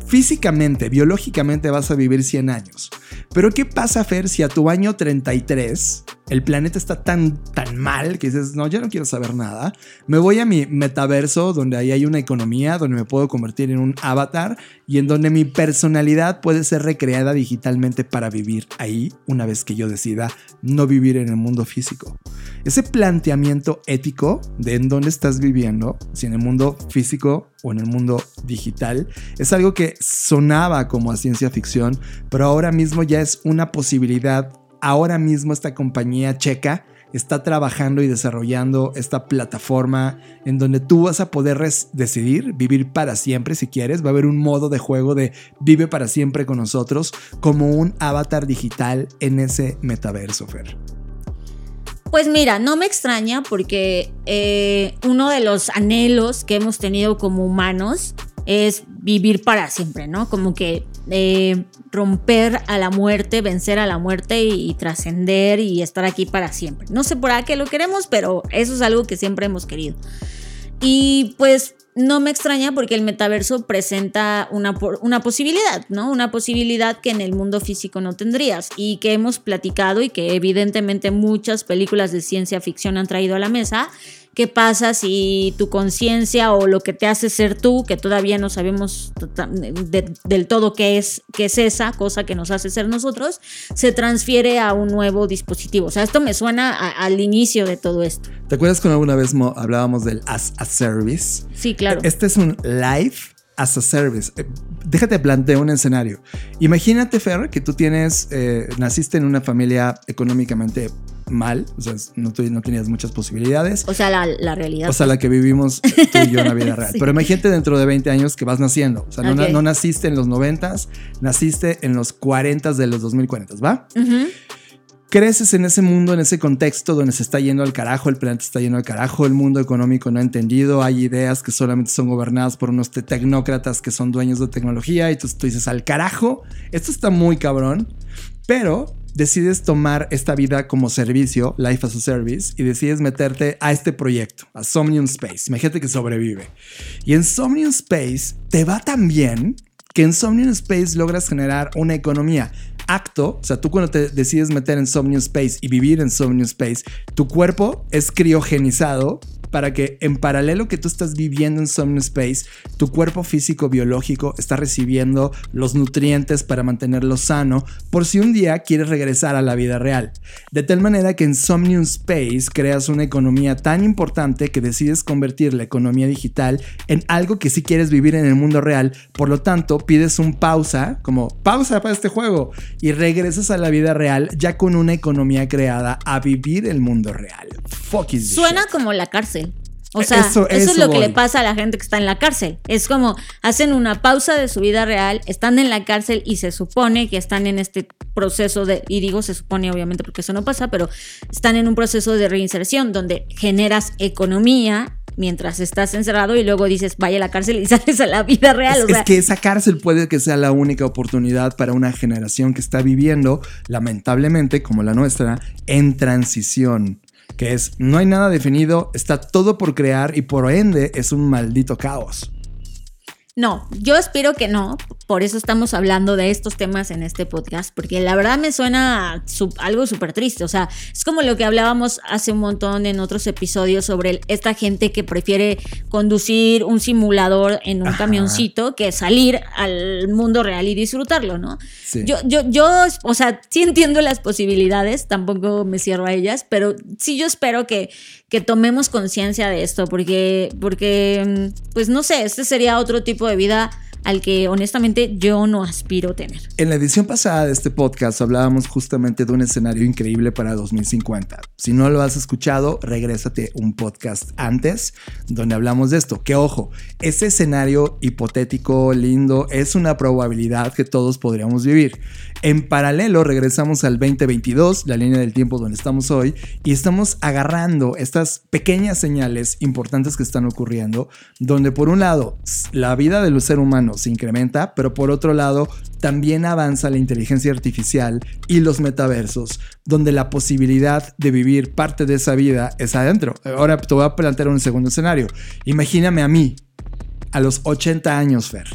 físicamente, biológicamente vas a vivir 100 años. Pero ¿qué pasa, Fer, si a tu año 33 el planeta está tan, tan mal que dices, no, ya no quiero saber nada? Me voy a mi metaverso donde ahí hay una economía, donde me puedo convertir en un avatar y en donde mi personalidad puede ser recreada digitalmente para vivir ahí una vez que yo decida no vivir en el mundo físico. Ese planteamiento ético de en dónde estás viviendo, si en el mundo físico o en el mundo digital, es algo que sonaba como a ciencia ficción, pero ahora mismo ya es una posibilidad. Ahora mismo esta compañía checa está trabajando y desarrollando esta plataforma en donde tú vas a poder decidir vivir para siempre si quieres. Va a haber un modo de juego de vive para siempre con nosotros como un avatar digital en ese metaverso, Fer. Pues mira, no me extraña porque eh, uno de los anhelos que hemos tenido como humanos es vivir para siempre, ¿no? Como que eh, romper a la muerte, vencer a la muerte y, trascender y estar aquí para siempre. No sé por qué lo queremos, pero eso es algo que siempre hemos querido. Y pues no me extraña porque el metaverso presenta una posibilidad, ¿no? Una posibilidad que en el mundo físico no tendrías y que hemos platicado y que evidentemente muchas películas de ciencia ficción han traído a la mesa. ¿Qué pasa si tu conciencia o lo que te hace ser tú, que todavía no sabemos tota- de- del todo qué es, qué es esa cosa que nos hace ser nosotros, se transfiere a un nuevo dispositivo? O sea, esto me suena a- al inicio de todo esto. ¿Te acuerdas cuando alguna vez mo- hablábamos del as a service? Sí, claro. Este es un live as a service. Eh, Déjate plantear un escenario. Imagínate, Fer, que tú tienes, eh, naciste en una familia económicamente mal, o sea, no, tenías muchas posibilidades. O sea, la, la realidad. O sea, la que vivimos tú y yo en la vida real. Sí. Pero imagínate dentro de 20 años que vas naciendo. O sea, no, naciste en los 90, naciste en los 40 de los 2040, ¿va? Ujú. creces en ese mundo, en ese contexto donde se está yendo al carajo, el planeta está yendo al carajo, el mundo económico no ha entendido, hay ideas que solamente son gobernadas por unos te- tecnócratas que son dueños de tecnología y tú, tú dices al carajo, esto está muy cabrón, pero decides tomar esta vida como servicio, Life as a Service, y decides meterte a este proyecto, a Somnium Space. Imagínate que sobrevive. Y en Somnium Space te va tan bien que en Somnium Space logras generar una economía. Acto, o sea, tú cuando te decides meter en Somnium Space y vivir en Somnium Space, tu cuerpo es criogenizado para que en paralelo que tú estás viviendo en Somnium Space, tu cuerpo físico biológico está recibiendo los nutrientes para mantenerlo sano por si un día quieres regresar a la vida real. De tal manera que en Somnium Space creas una economía tan importante que decides convertir la economía digital en algo que sí quieres vivir en el mundo real. Por lo tanto, pides un pausa, como pausa para este juego, y regresas a la vida real ya con una economía creada a vivir el mundo real. Fuck is Suena shit. como la cárcel. O sea, Eso- eso, es lo que le pasa a la gente que está en la cárcel. Es como hacen una pausa de su vida real, están en la cárcel y se supone que están en este proceso de, y digo se supone obviamente porque eso no pasa, pero están en un proceso de reinserción donde generas economía mientras estás encerrado y luego dices vaya a la cárcel y sales a la vida real. Es, o sea, es que esa cárcel puede que sea la única oportunidad para una generación que está viviendo, lamentablemente, como la nuestra, en transición. Que es, no hay nada definido, está todo por crear y por ende es un maldito caos. No, yo espero que no. Por eso estamos hablando de estos temas en este podcast, porque la verdad me suena su- algo súper triste. O sea, es como lo que hablábamos hace un montón en otros episodios sobre el- esta gente que prefiere conducir un simulador en un Ajá. camioncito que salir al mundo real y disfrutarlo, ¿no? Sí. Yo, yo, yo, o sea, sí entiendo las posibilidades, tampoco me cierro a ellas, pero sí yo espero que, que tomemos conciencia de esto, porque, porque, mm, pues no sé, este sería otro tipo de vida al que honestamente yo no aspiro tener. En la edición pasada de este podcast hablábamos justamente de un escenario increíble para 2050. Si no lo has escuchado, regrésate un podcast antes donde hablamos de esto. Que ojo, ese escenario hipotético, lindo, es una probabilidad que todos podríamos vivir. En paralelo, regresamos al 2022, la línea del tiempo donde estamos hoy, y estamos agarrando estas pequeñas señales importantes que están ocurriendo, donde por un lado la vida del ser humano se incrementa, pero por otro lado también avanza la inteligencia artificial y los metaversos, donde la posibilidad de vivir parte de esa vida es adentro. Ahora te voy a plantear un segundo escenario. Imagíname a mí, a los 80 años, Fer.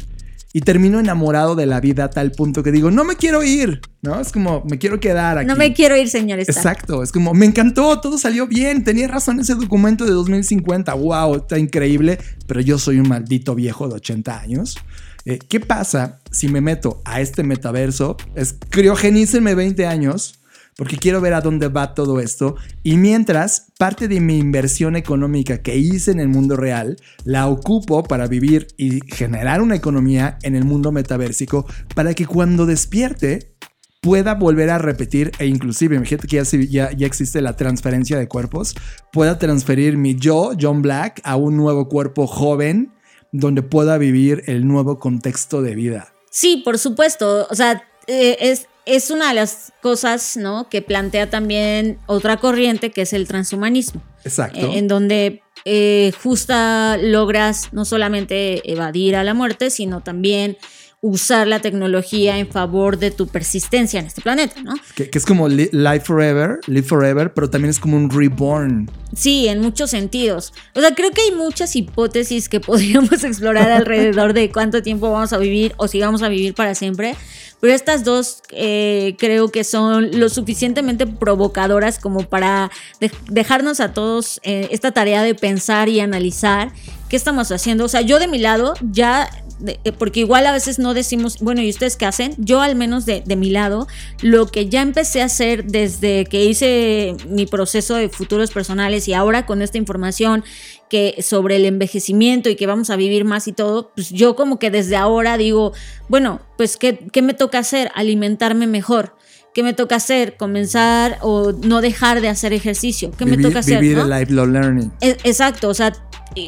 Y termino enamorado de la vida a tal punto que digo, no me quiero ir, ¿no? Es como, me quiero quedar aquí. No me quiero ir, señor Stark. Exacto, es como, me encantó, todo salió bien, tenía razón ese documento de 2050, wow, está increíble, pero yo soy un maldito viejo de 80 años. Eh, ¿Qué pasa si me meto a este metaverso? Es criogenícenme 20 años, porque quiero ver a dónde va todo esto. Y mientras, parte de mi inversión económica que hice en el mundo real, la ocupo para vivir y generar una economía en el mundo metaversico, para que cuando despierte, pueda volver a repetir e inclusive, imagínate que ya, ya, ya existe la transferencia de cuerpos, pueda transferir mi yo, John Black, a un nuevo cuerpo joven donde pueda vivir el nuevo contexto de vida. Sí, por supuesto. O sea, eh, es, es una de las cosas, ¿no? Que plantea también otra corriente que es el transhumanismo. Exacto. eh, en donde eh, justa logras no solamente evadir a la muerte, sino también usar la tecnología en favor de tu persistencia en este planeta, ¿no? que, que es como li- Live Forever, Live Forever, pero también es como un reborn. Sí, en muchos sentidos. O sea, creo que hay muchas hipótesis que podríamos explorar alrededor de cuánto tiempo vamos a vivir o si vamos a vivir para siempre. Pero estas dos eh, creo que son lo suficientemente provocadoras como para de- dejarnos a todos eh, esta tarea de pensar y analizar qué estamos haciendo. O sea, yo de mi lado ya de- eh, porque igual a veces no decimos, bueno, ¿y ustedes qué hacen? Yo al menos de, de mi lado, lo que ya empecé a hacer desde que hice mi proceso de futuros personales y ahora con esta información que sobre el envejecimiento y que vamos a vivir más y todo, pues yo como que desde ahora digo, bueno, pues ¿qué, qué me toca hacer? Alimentarme mejor. ¿Qué me toca hacer? Comenzar o no dejar de hacer ejercicio. ¿Qué me toca hacer? Vivir no? el lifelong learning. E- Exacto, o sea,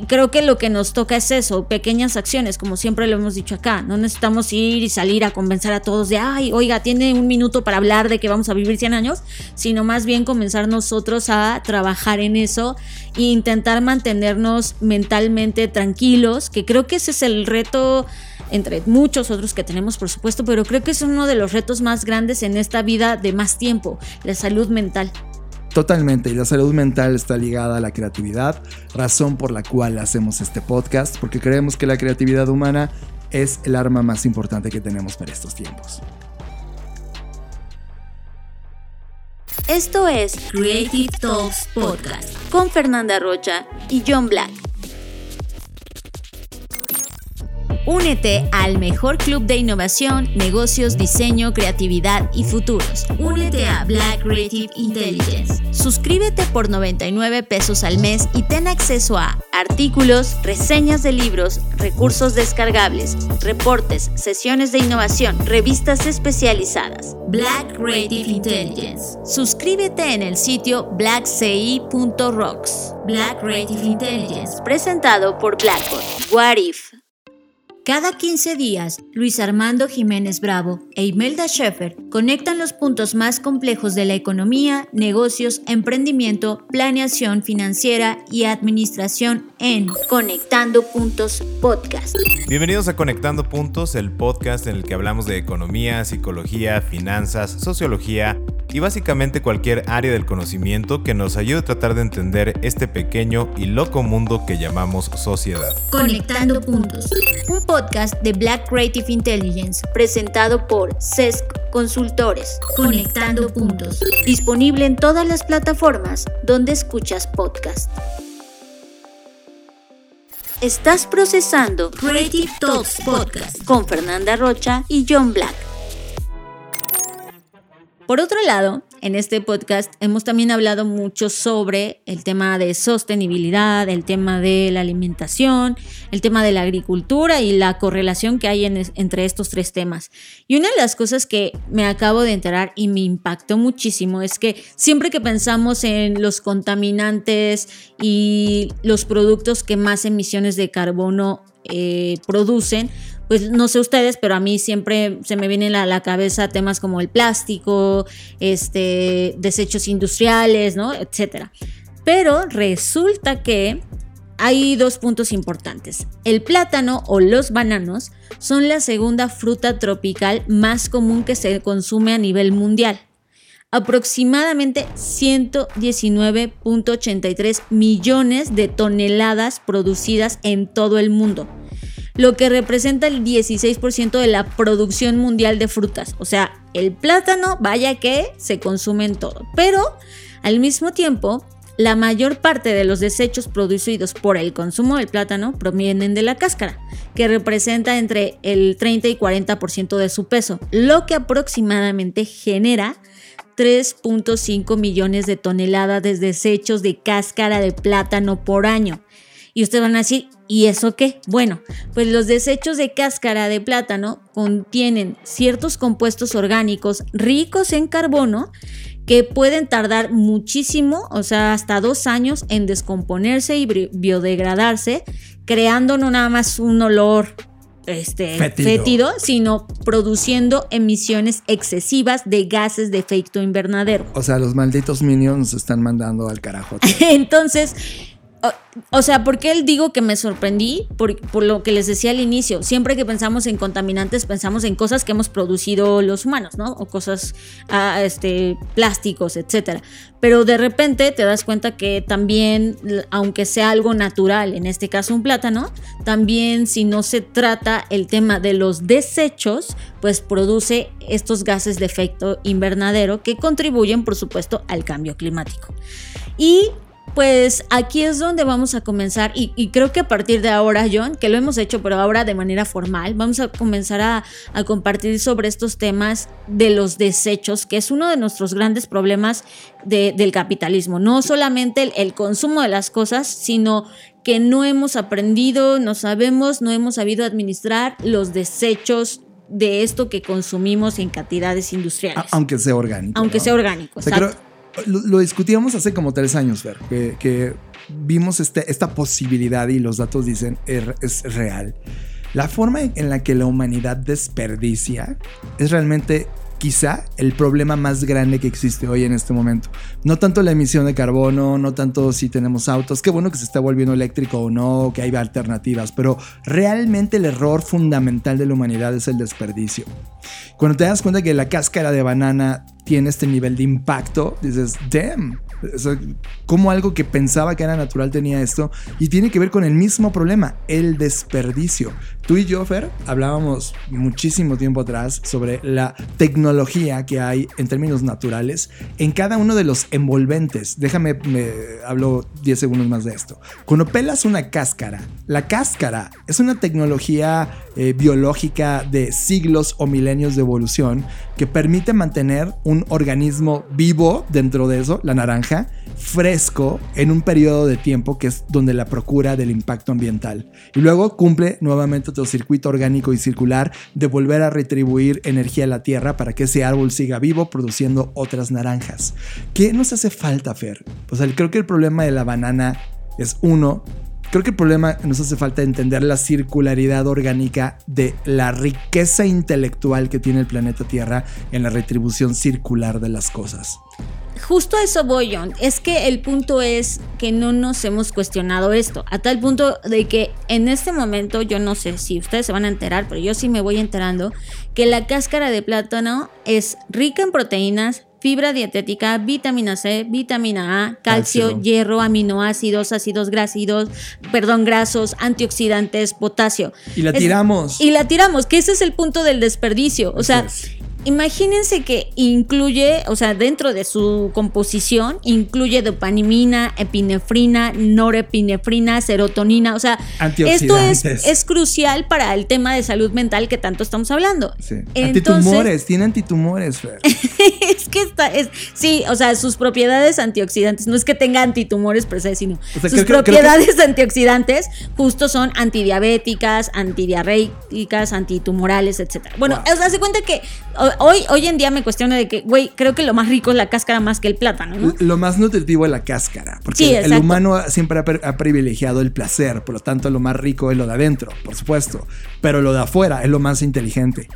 creo que lo que nos toca es eso, pequeñas acciones, como siempre lo hemos dicho acá. No necesitamos ir y salir a convencer a todos de, ay, oiga, tiene un minuto para hablar de que vamos a vivir 100 años, sino más bien comenzar nosotros a trabajar en eso e intentar mantenernos mentalmente tranquilos, que creo que ese es el reto entre muchos otros que tenemos, por supuesto, pero creo que es uno de los retos más grandes en esta vida de más tiempo, la salud mental. Totalmente, y la salud mental está ligada a la creatividad, razón por la cual hacemos este podcast, porque creemos que la creatividad humana es el arma más importante que tenemos para estos tiempos. Esto es Creative Talks Podcast con Fernanda Rocha y John Black. Únete al mejor club de innovación, negocios, diseño, creatividad y futuros. Únete a Black Creative Intelligence. Suscríbete por 99 pesos al mes y ten acceso a artículos, reseñas de libros, recursos descargables, reportes, sesiones de innovación, revistas especializadas. Black Creative Intelligence. Suscríbete en el sitio blackci.rocks. Black Creative Intelligence, presentado por Blackboard. What If? Cada 15 días, Luis Armando Jiménez Bravo e Imelda Schaeffer conectan los puntos más complejos de la economía, negocios, emprendimiento, planeación financiera y administración en Conectando Puntos Podcast. Bienvenidos a Conectando Puntos, el podcast en el que hablamos de economía, psicología, finanzas, sociología y básicamente cualquier área del conocimiento que nos ayude a tratar de entender este pequeño y loco mundo que llamamos sociedad. Conectando Puntos, un podcast de Black Creative Intelligence presentado por CESC Consultores. Conectando Puntos, disponible en todas las plataformas donde escuchas podcast. Estás procesando Creative Talks Podcast con Fernanda Rocha y John Black. Por otro lado, en este podcast hemos también hablado mucho sobre el tema de sostenibilidad, el tema de la alimentación, el tema de la agricultura y la correlación que hay entre estos tres temas. Y una de las cosas que me acabo de enterar y me impactó muchísimo es que siempre que pensamos en los contaminantes y los productos que más emisiones de carbono eh, producen, pues no sé ustedes, pero a mí siempre se me vienen a la cabeza temas como el plástico, este, desechos industriales, ¿no? Etcétera. Pero resulta que hay dos puntos importantes. El plátano o los bananos son la segunda fruta tropical más común que se consume a nivel mundial. Aproximadamente 119.83 millones de toneladas producidas en todo el mundo lo que representa el 16% de la producción mundial de frutas. O sea, el plátano, vaya que se consume en todo. Pero al mismo tiempo, la mayor parte de los desechos producidos por el consumo del plátano provienen de la cáscara, que representa entre el 30 y 40% de su peso, lo que aproximadamente genera 3.5 millones de toneladas de desechos de cáscara de plátano por año. Y ustedes van a decir, ¿y eso qué? Bueno, pues los desechos de cáscara de plátano contienen ciertos compuestos orgánicos ricos en carbono que pueden tardar muchísimo, o sea, hasta dos años en descomponerse y biodegradarse, creando no nada más un olor este, fétido. sino produciendo emisiones excesivas de gases de efecto invernadero. O sea, los malditos minions están mandando al carajo. Entonces, o, sea, ¿por qué digo que me sorprendí? Por, lo que les decía al inicio. Siempre que pensamos en contaminantes, pensamos en cosas que hemos producido los humanos, ¿no? O cosas, ah, este, plásticos, etcétera. Pero de repente te das cuenta que también, aunque sea algo natural, en este caso un plátano, también si no se trata el tema de los desechos, pues produce estos gases de efecto invernadero que contribuyen, por supuesto, al cambio climático. Y pues aquí es donde vamos a comenzar y, creo que a partir de ahora, John, que lo hemos hecho, pero ahora de manera formal, vamos a comenzar a, compartir sobre estos temas de los desechos, que es uno de nuestros grandes problemas del capitalismo. No solamente el, consumo de las cosas, sino que no hemos aprendido, no sabemos, no hemos sabido administrar los desechos de esto que consumimos en cantidades industriales. Aunque sea orgánico. Aunque sea orgánico. Lo, discutíamos hace como tres años, que, vimos este, esta posibilidad y los datos dicen er, es real. La forma en la que la humanidad desperdicia es realmente quizá el problema más grande que existe hoy en este momento. No tanto la emisión de carbono, no tanto si tenemos autos, qué bueno que se está volviendo eléctrico o no, que hay alternativas, pero realmente el error fundamental de la humanidad es el desperdicio. Cuando te das cuenta que la cáscara de banana tiene este nivel de impacto, dices, damn, O sea, cómo algo que pensaba que era natural tenía esto. Y tiene que ver con el mismo problema, el desperdicio. Tú y yo, Fer, hablábamos muchísimo tiempo atrás sobre la tecnología que hay en términos naturales en cada uno de los envolventes. Déjame, me hablo 10 segundos más de esto. Cuando pelas una cáscara, la cáscara es una tecnología eh, biológica de siglos o milenios de evolución que permite mantener un organismo vivo dentro de eso, la naranja, fresco en un periodo de tiempo que es donde la procura del impacto ambiental. Y luego cumple nuevamente otro circuito orgánico y circular de volver a retribuir energía a la tierra para que ese árbol siga vivo produciendo otras naranjas. ¿Qué nos hace falta, Fer? O sea, creo que el problema de la banana es uno, Creo que el problema nos hace falta entender la circularidad orgánica de la riqueza intelectual que tiene el planeta Tierra en la retribución circular de las cosas. Justo eso voy, John. Es que el punto es que no nos hemos cuestionado esto. A tal punto de que en este momento, yo no sé si ustedes se van a enterar, pero yo sí me voy enterando que la cáscara de plátano es rica en proteínas, fibra dietética, vitamina C, vitamina A, calcio, Calcio. hierro, aminoácidos, ácidos grasos, perdón, grasos, antioxidantes, potasio. Y la Es- tiramos. Y la tiramos, que ese es el punto del desperdicio. O sea. Imagínense que incluye, o sea, dentro de su composición, incluye dopamina, epinefrina, norepinefrina, serotonina. O sea, esto es, crucial para el tema de salud mental que tanto estamos hablando. Sí. Entonces- Antitumores, tiene antitumores, Fer. es que está, es, sí, o sea, sus propiedades antioxidantes, no es que tenga antitumores per se, sino O sea, sus creo que- creo que- propiedades antioxidantes justo son antidiabéticas, antidiarreicas, antitumorales, etcétera. Bueno, Wow. o sea, se cuenta que hoy, hoy en día me cuestiona de que, güey, creo que lo más rico es la cáscara más que el plátano, ¿no? Lo más nutritivo es la cáscara, porque Sí, el humano siempre ha privilegiado el placer, por lo tanto lo más rico es lo de adentro, por supuesto, pero lo de afuera es lo más inteligente.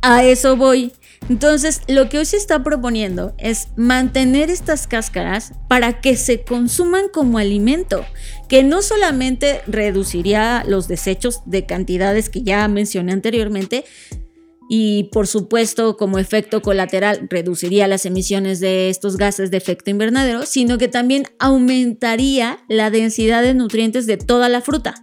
A eso voy. Entonces, lo que hoy se está proponiendo es mantener estas cáscaras para que se consuman como alimento, que no solamente reduciría los desechos de cantidades que ya mencioné anteriormente, y por supuesto como efecto colateral reduciría las emisiones de estos gases de efecto invernadero, sino que también aumentaría la densidad de nutrientes de toda la fruta.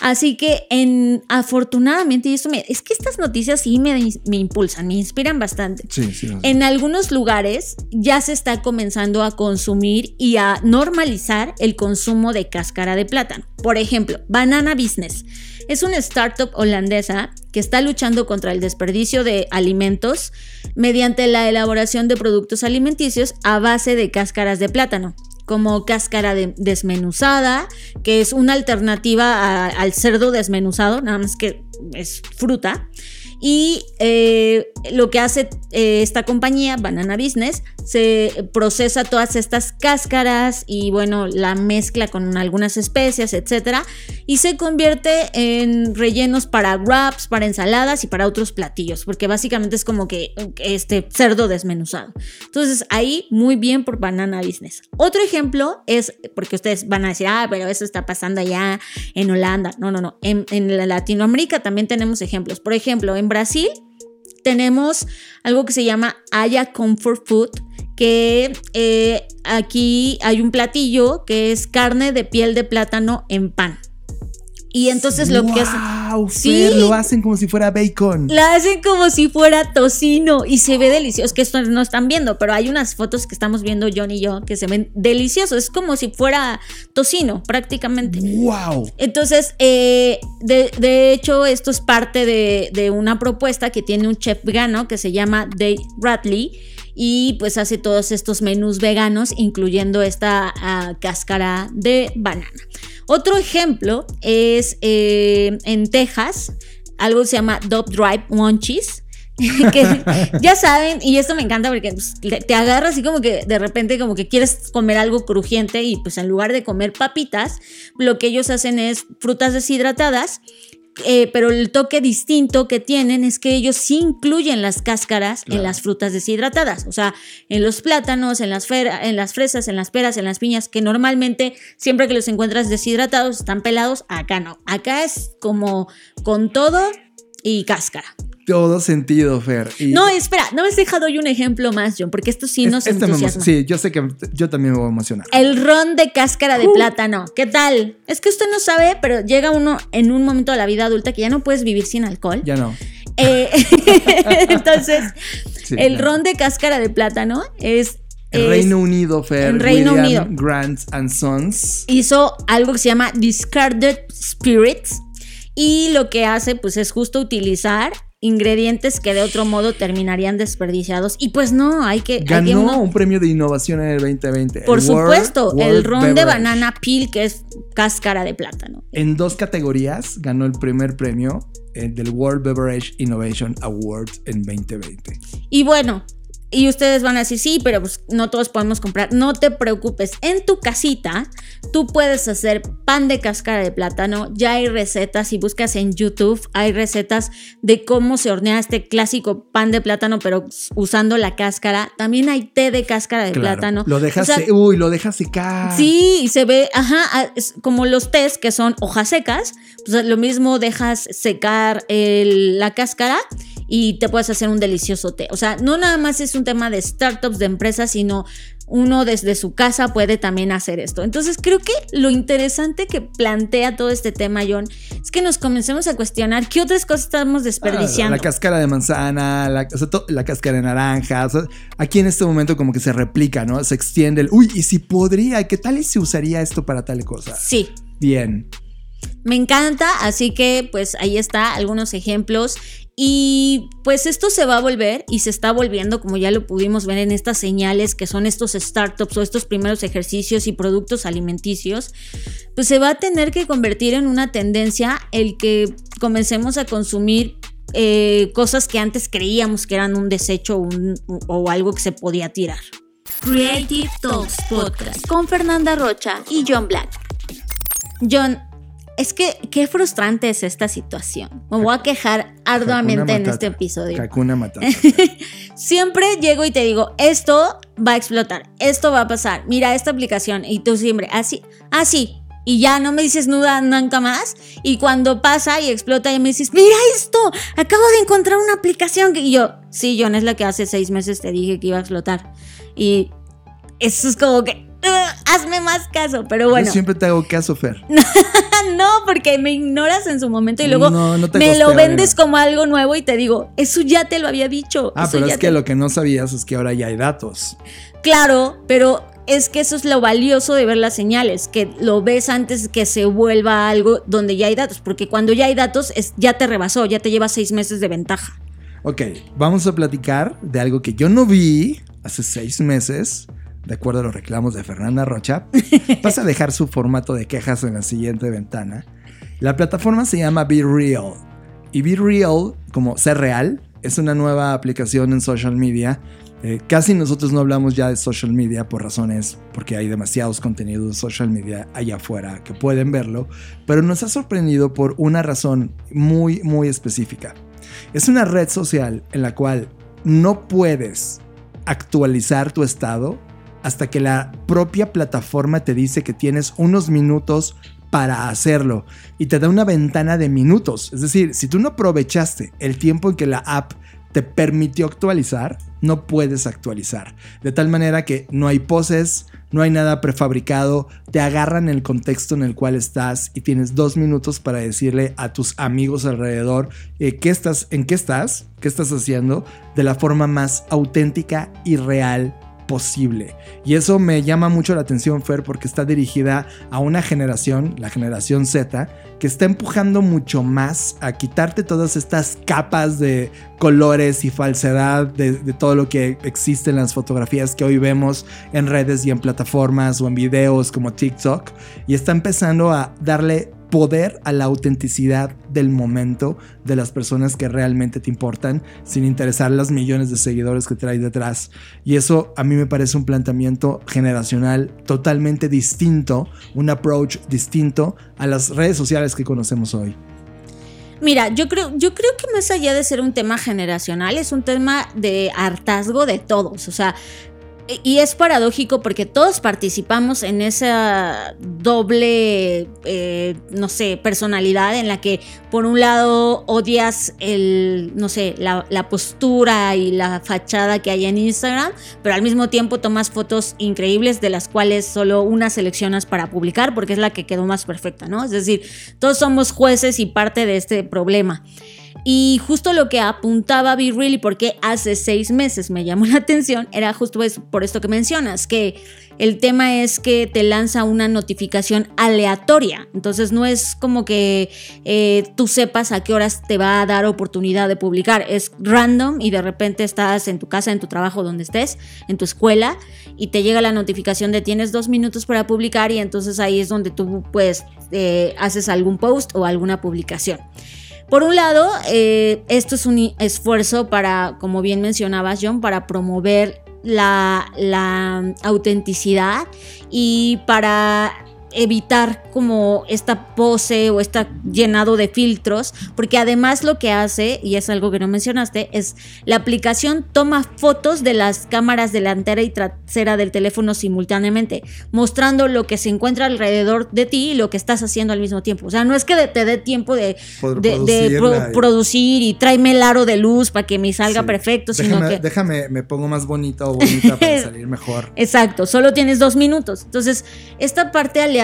Así que en afortunadamente, y esto me, es que estas noticias sí me, me impulsan, me inspiran bastante. Sí, sí. En algunos lugares ya se está comenzando a consumir y a normalizar el consumo de cáscara de plátano. Por ejemplo, Banana Business es una startup holandesa que está luchando contra el desperdicio de alimentos mediante la elaboración de productos alimenticios a base de cáscaras de plátano como cáscara de- desmenuzada, que es una alternativa al cerdo desmenuzado, nada más que es fruta. Y eh, lo que hace eh, esta compañía, Banana Business, se procesa todas estas cáscaras y bueno, la mezcla con algunas especias, etcétera, y se convierte en rellenos para wraps, para ensaladas y para otros platillos, porque básicamente es como que este cerdo desmenuzado. Entonces ahí muy bien por Banana Business. Otro ejemplo es, porque ustedes van a decir, ah, pero eso está pasando allá en Holanda. No, no, no. En, en la Latinoamérica también tenemos ejemplos. Por ejemplo, en Brasil tenemos algo que se llama Aya Comfort Food, que eh, aquí hay un platillo que es carne de piel de plátano en pan. Y entonces lo que hacen... Wow, Sí. Fer, lo hacen como si fuera bacon. La hacen como si fuera tocino y se ve delicioso. Es que esto no están viendo, pero hay unas fotos que estamos viendo John y yo que se ven deliciosos. Es como si fuera tocino, prácticamente. Wow. Entonces, eh, de, de hecho, esto es parte de, de una propuesta que tiene un chef vegano que se llama Dave Radley y pues hace todos estos menús veganos, incluyendo esta ah, cáscara de banana. Otro ejemplo es eh, en Texas, algo se llama Dove Drive Munchies. que ya saben, y esto me encanta porque pues, te, te agarra así como que de repente como que quieres comer algo crujiente y pues en lugar de comer papitas, lo que ellos hacen es frutas deshidratadas, eh, pero el toque distinto que tienen es que ellos sí incluyen las cáscaras en las frutas deshidratadas, o sea, en los plátanos, en las, en las fresas, en las peras, en las piñas, que normalmente siempre que los encuentras deshidratados están pelados, acá no, acá es como con todo y cáscara. Todo sentido, Fer. Y No, espera, no me has dejado hoy un ejemplo más, John, porque esto sí nos este entusiasma. Sí, yo sé que yo también me voy a emocionar. El ron de cáscara Uh. de plátano. ¿Qué tal? Es que usted no sabe, pero llega uno en un momento de la vida adulta que ya no puedes vivir sin alcohol. Ya no. Eh, entonces, Sí, el ya. ron de cáscara de plátano es. El es- Reino Unido, Fer. en Reino William Unido. Grant and Sons. hizo algo que se llama Discarded Spirits y lo que hace pues es justo utilizar ingredientes que de otro modo terminarían desperdiciados y pues no, hay que... hay que Ganó uno- un premio de innovación en el 2020. por el World- supuesto, el ron de banana peel que es cáscara de plátano. En dos categorías ganó el primer premio eh, del World Beverage Innovation Award en 2020. Y bueno, y ustedes van a decir, sí, pero pues no todos podemos comprar. No te preocupes, en tu casita tú puedes hacer pan de cáscara de plátano. Ya hay recetas, si buscas en YouTube, hay recetas de cómo se hornea este clásico pan de plátano, pero usando la cáscara. También hay té de cáscara de Claro. plátano. Lo dejas, O sea, se- uy, lo dejas secar. Sí, y se ve, ajá, como los tés que son hojas secas, pues lo mismo dejas secar el- la cáscara y te puedes hacer un delicioso té. O sea, no nada más es un tema de startups, de empresas, sino uno desde su casa puede también hacer esto. Entonces creo que lo interesante que plantea todo este tema, John, es que nos comencemos a cuestionar qué otras cosas estamos Ah, desperdiciando. la cáscara de manzana, la, o sea, to- la cáscara de naranja. o sea, aquí en este momento como que se replica, ¿no? Se extiende el, uy, y si podría, ¿qué tal y se usaría esto para tal cosa? Sí, Bien. Me encanta, así que pues ahí está algunos ejemplos y pues esto se va a volver y se está volviendo como ya lo pudimos ver en estas señales que son estos startups o estos primeros ejercicios y productos alimenticios, pues se va a tener que convertir en una tendencia el que comencemos a consumir eh, cosas que antes creíamos que eran un desecho o un- o algo que se podía tirar. Creative Talks Podcast con Fernanda Rocha y John Black. John, es que qué frustrante es esta situación. Me voy a quejar arduamente en este episodio. Siempre llego y te digo, esto va a explotar, esto va a pasar, mira esta aplicación y tú siempre, así, así. Y ya no me dices nuda nunca más. Y cuando pasa y explota, y me dices, mira esto, acabo de encontrar una aplicación. que-". Y yo, sí, John, es la que hace seis meses te dije que iba a explotar. Y eso es como que, "Ugh, hazme más caso. Pero bueno, Yo siempre te hago caso, Fer. no, porque me ignoras en su momento y luego No, no te me lo vendes como algo nuevo y te digo, eso ya te lo había dicho. Ah, pero es que lo que no sabías es que ahora ya hay datos. Claro, pero es que eso es lo valioso de ver las señales, que lo ves antes que se vuelva algo donde ya hay datos, porque cuando ya hay datos es, ya te rebasó, ya te lleva seis meses de ventaja. Ok, vamos a platicar de algo que yo no vi hace seis meses, de acuerdo a los reclamos de Fernanda Rocha. Vas a dejar su formato de quejas en la siguiente ventana. La plataforma se llama Be Real. Y Be Real, como ser real, es una nueva aplicación en social media. Eh, casi nosotros no hablamos ya de social media por razones, porque hay demasiados contenidos de social media allá afuera que pueden verlo, pero nos ha sorprendido por una razón muy, muy específica. Es una red social en la cual no puedes actualizar tu estado hasta que la propia plataforma te dice que tienes unos minutos para hacerlo y te da una ventana de minutos. Es decir, si tú no aprovechaste el tiempo en que la app te permitió actualizar, no puedes actualizar. De tal manera que no hay poses, no hay nada prefabricado, te agarran el contexto en el cual estás y tienes dos minutos para decirle a tus amigos alrededor eh, qué estás, en qué estás, qué estás haciendo, de la forma más auténtica y real posible. Y eso me llama mucho la atención, Fer, porque está dirigida a una generación, la generación Z, que está empujando mucho más a quitarte todas estas capas de colores y falsedad de, de todo lo que existe en las fotografías que hoy vemos en redes y en plataformas o en videos como TikTok. Y está empezando a darle poder a la autenticidad del momento de las personas que realmente te importan sin interesar las millones de seguidores que traes detrás. Y eso a mí me parece un planteamiento generacional totalmente distinto, un approach distinto a las redes sociales que conocemos hoy. Mira, yo creo, yo creo que más allá de ser un tema generacional, es un tema de hartazgo de todos. O sea, y es paradójico porque todos participamos en esa doble, eh, no sé, personalidad en la que por un lado odias el, no sé, la, la, postura y la fachada que hay en Instagram, pero al mismo tiempo tomas fotos increíbles de las cuales solo una seleccionas para publicar porque es la que quedó más perfecta, ¿no? Es decir, todos somos jueces y parte de este problema. Y justo lo que apuntaba Be Really, porque hace seis meses me llamó la atención, era justo por esto que mencionas, que el tema es que te lanza una notificación aleatoria. Entonces no es como que eh, tú sepas a qué horas te va a dar oportunidad de publicar. Es random y de repente estás en tu casa, en tu trabajo, donde estés, en tu escuela, y te llega la notificación de tienes dos minutos para publicar y entonces ahí es donde tú pues haces algún post o alguna publicación. Por un lado, eh, esto es un esfuerzo para, como bien mencionabas, John, para promover la, la autenticidad y para evitar como esta pose o está llenado de filtros, porque además lo que hace, y es algo que no mencionaste, es la aplicación toma fotos de las cámaras delantera y trasera del teléfono simultáneamente, mostrando lo que se encuentra alrededor de ti y lo que estás haciendo al mismo tiempo. O sea, no es que te dé tiempo de, producir y tráeme el aro de luz para que me salga perfecto, sino que... Déjame, me pongo más bonita o bonita para salir mejor. Exacto, solo tienes dos minutos. Entonces, esta parte aleatoria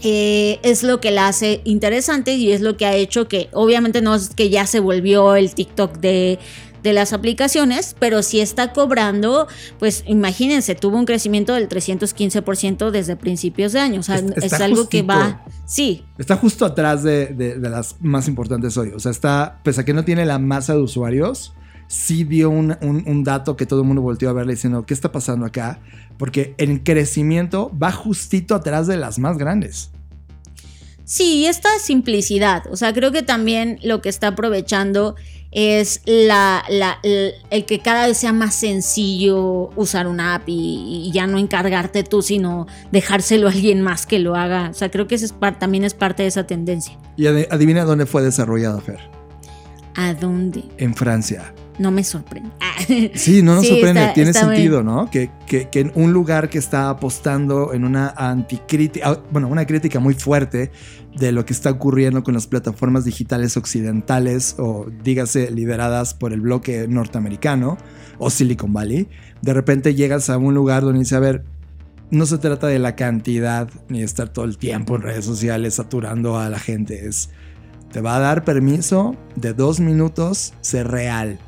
eh, es lo que la hace interesante y es lo que ha hecho que obviamente no es que ya se volvió el TikTok de, las aplicaciones, pero si está cobrando, pues imagínense, tuvo un crecimiento del 315% desde principios de año. O sea, es algo que va. Sí. Está justo atrás de, de, las más importantes hoy. O sea, está, pese a que no tiene la masa de usuarios, sí dio un, un, dato que todo el mundo volteó a verle diciendo, ¿qué está pasando acá? Porque el crecimiento va justito atrás de las más grandes. Sí, esta simplicidad. O sea, creo que también lo que está aprovechando es la, el, que cada vez sea más sencillo usar una app y, ya no encargarte tú, sino dejárselo a alguien más que lo haga. O sea, creo que eso también es parte de esa tendencia. Y adivina dónde fue desarrollado, Fer. ¿A dónde? En Francia no me sorprende. Sí, no nos sorprende, tiene sentido, ¿no? Que, que, en un lugar que está apostando en una anticrítica, ah, bueno, una crítica muy fuerte de lo que está ocurriendo con las plataformas digitales occidentales o dígase lideradas por el bloque norteamericano o Silicon Valley, de repente llegas a un lugar donde dice, a ver, no se trata de la cantidad ni de estar todo el tiempo en redes sociales saturando a la gente, es... Te va a dar permiso de dos minutos ser real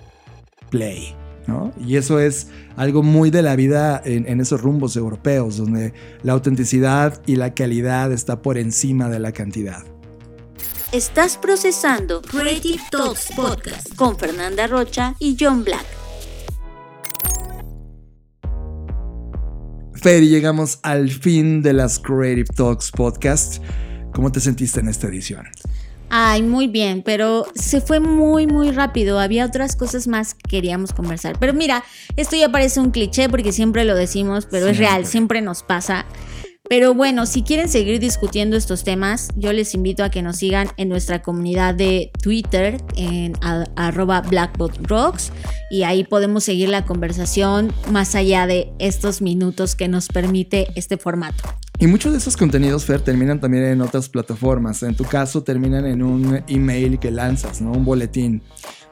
play. ¿no? Y eso es algo muy de la vida en, esos rumbos europeos, donde la autenticidad y la calidad está por encima de la cantidad. Estás procesando Creative Talks Podcast con Fernanda Rocha y John Black. Fer, llegamos al fin de las Creative Talks Podcast. ¿Cómo te sentiste en esta edición? Ay, muy bien, pero se fue muy, muy rápido. Había otras cosas más que queríamos conversar. Pero mira, esto ya parece un cliché porque siempre lo decimos, pero es real, siempre nos pasa. Pero bueno, si quieren seguir discutiendo estos temas, yo les invito a que nos sigan en nuestra comunidad de Twitter, en arroba blackbotrocks, y ahí podemos seguir la conversación más allá de estos minutos que nos permite este formato. Y muchos de esos contenidos, Fer, terminan también en otras plataformas. En tu caso, terminan en un email que lanzas, ¿no? Un boletín.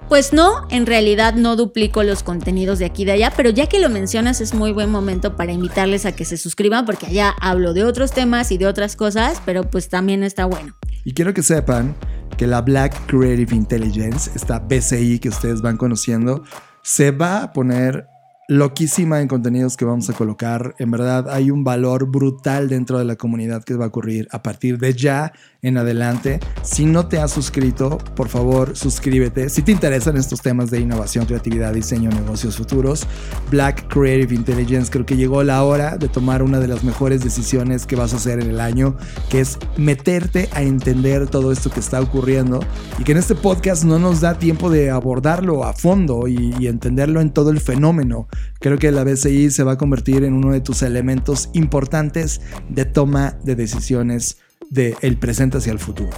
Pues no, en realidad no duplico los contenidos de aquí y de allá, pero ya que lo mencionas es muy buen momento para invitarles a que se suscriban porque allá hablo de otros temas y de otras cosas, pero pues también está bueno. Y quiero que sepan que la Black Creative Intelligence, esta BCI que ustedes van conociendo, se va a poner loquísima en contenidos que vamos a colocar. En verdad hay un valor brutal dentro de la comunidad que va a ocurrir a partir de ya en adelante. Si no te has suscrito, por favor suscríbete. Si te interesan estos temas de innovación, creatividad, diseño, negocios futuros, Black Creative Intelligence, creo que llegó la hora de tomar una de las mejores decisiones que vas a hacer en el año, que es meterte a entender todo esto que está ocurriendo y que en este podcast no nos da tiempo de abordarlo a fondo y, y entenderlo en todo el fenómeno. Creo que la BCI se va a convertir en uno de tus elementos importantes de toma de decisiones del presente hacia el futuro.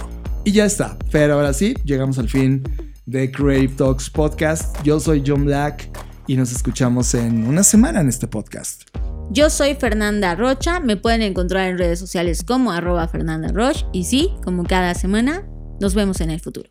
Y ya está, pero ahora sí, llegamos al fin de Creative Talks Podcast. Yo soy John Black y nos escuchamos en una semana en este podcast. Yo soy Fernanda Rocha, me pueden encontrar en redes sociales como arroba Fernanda Roche y sí, como cada semana, nos vemos en el futuro.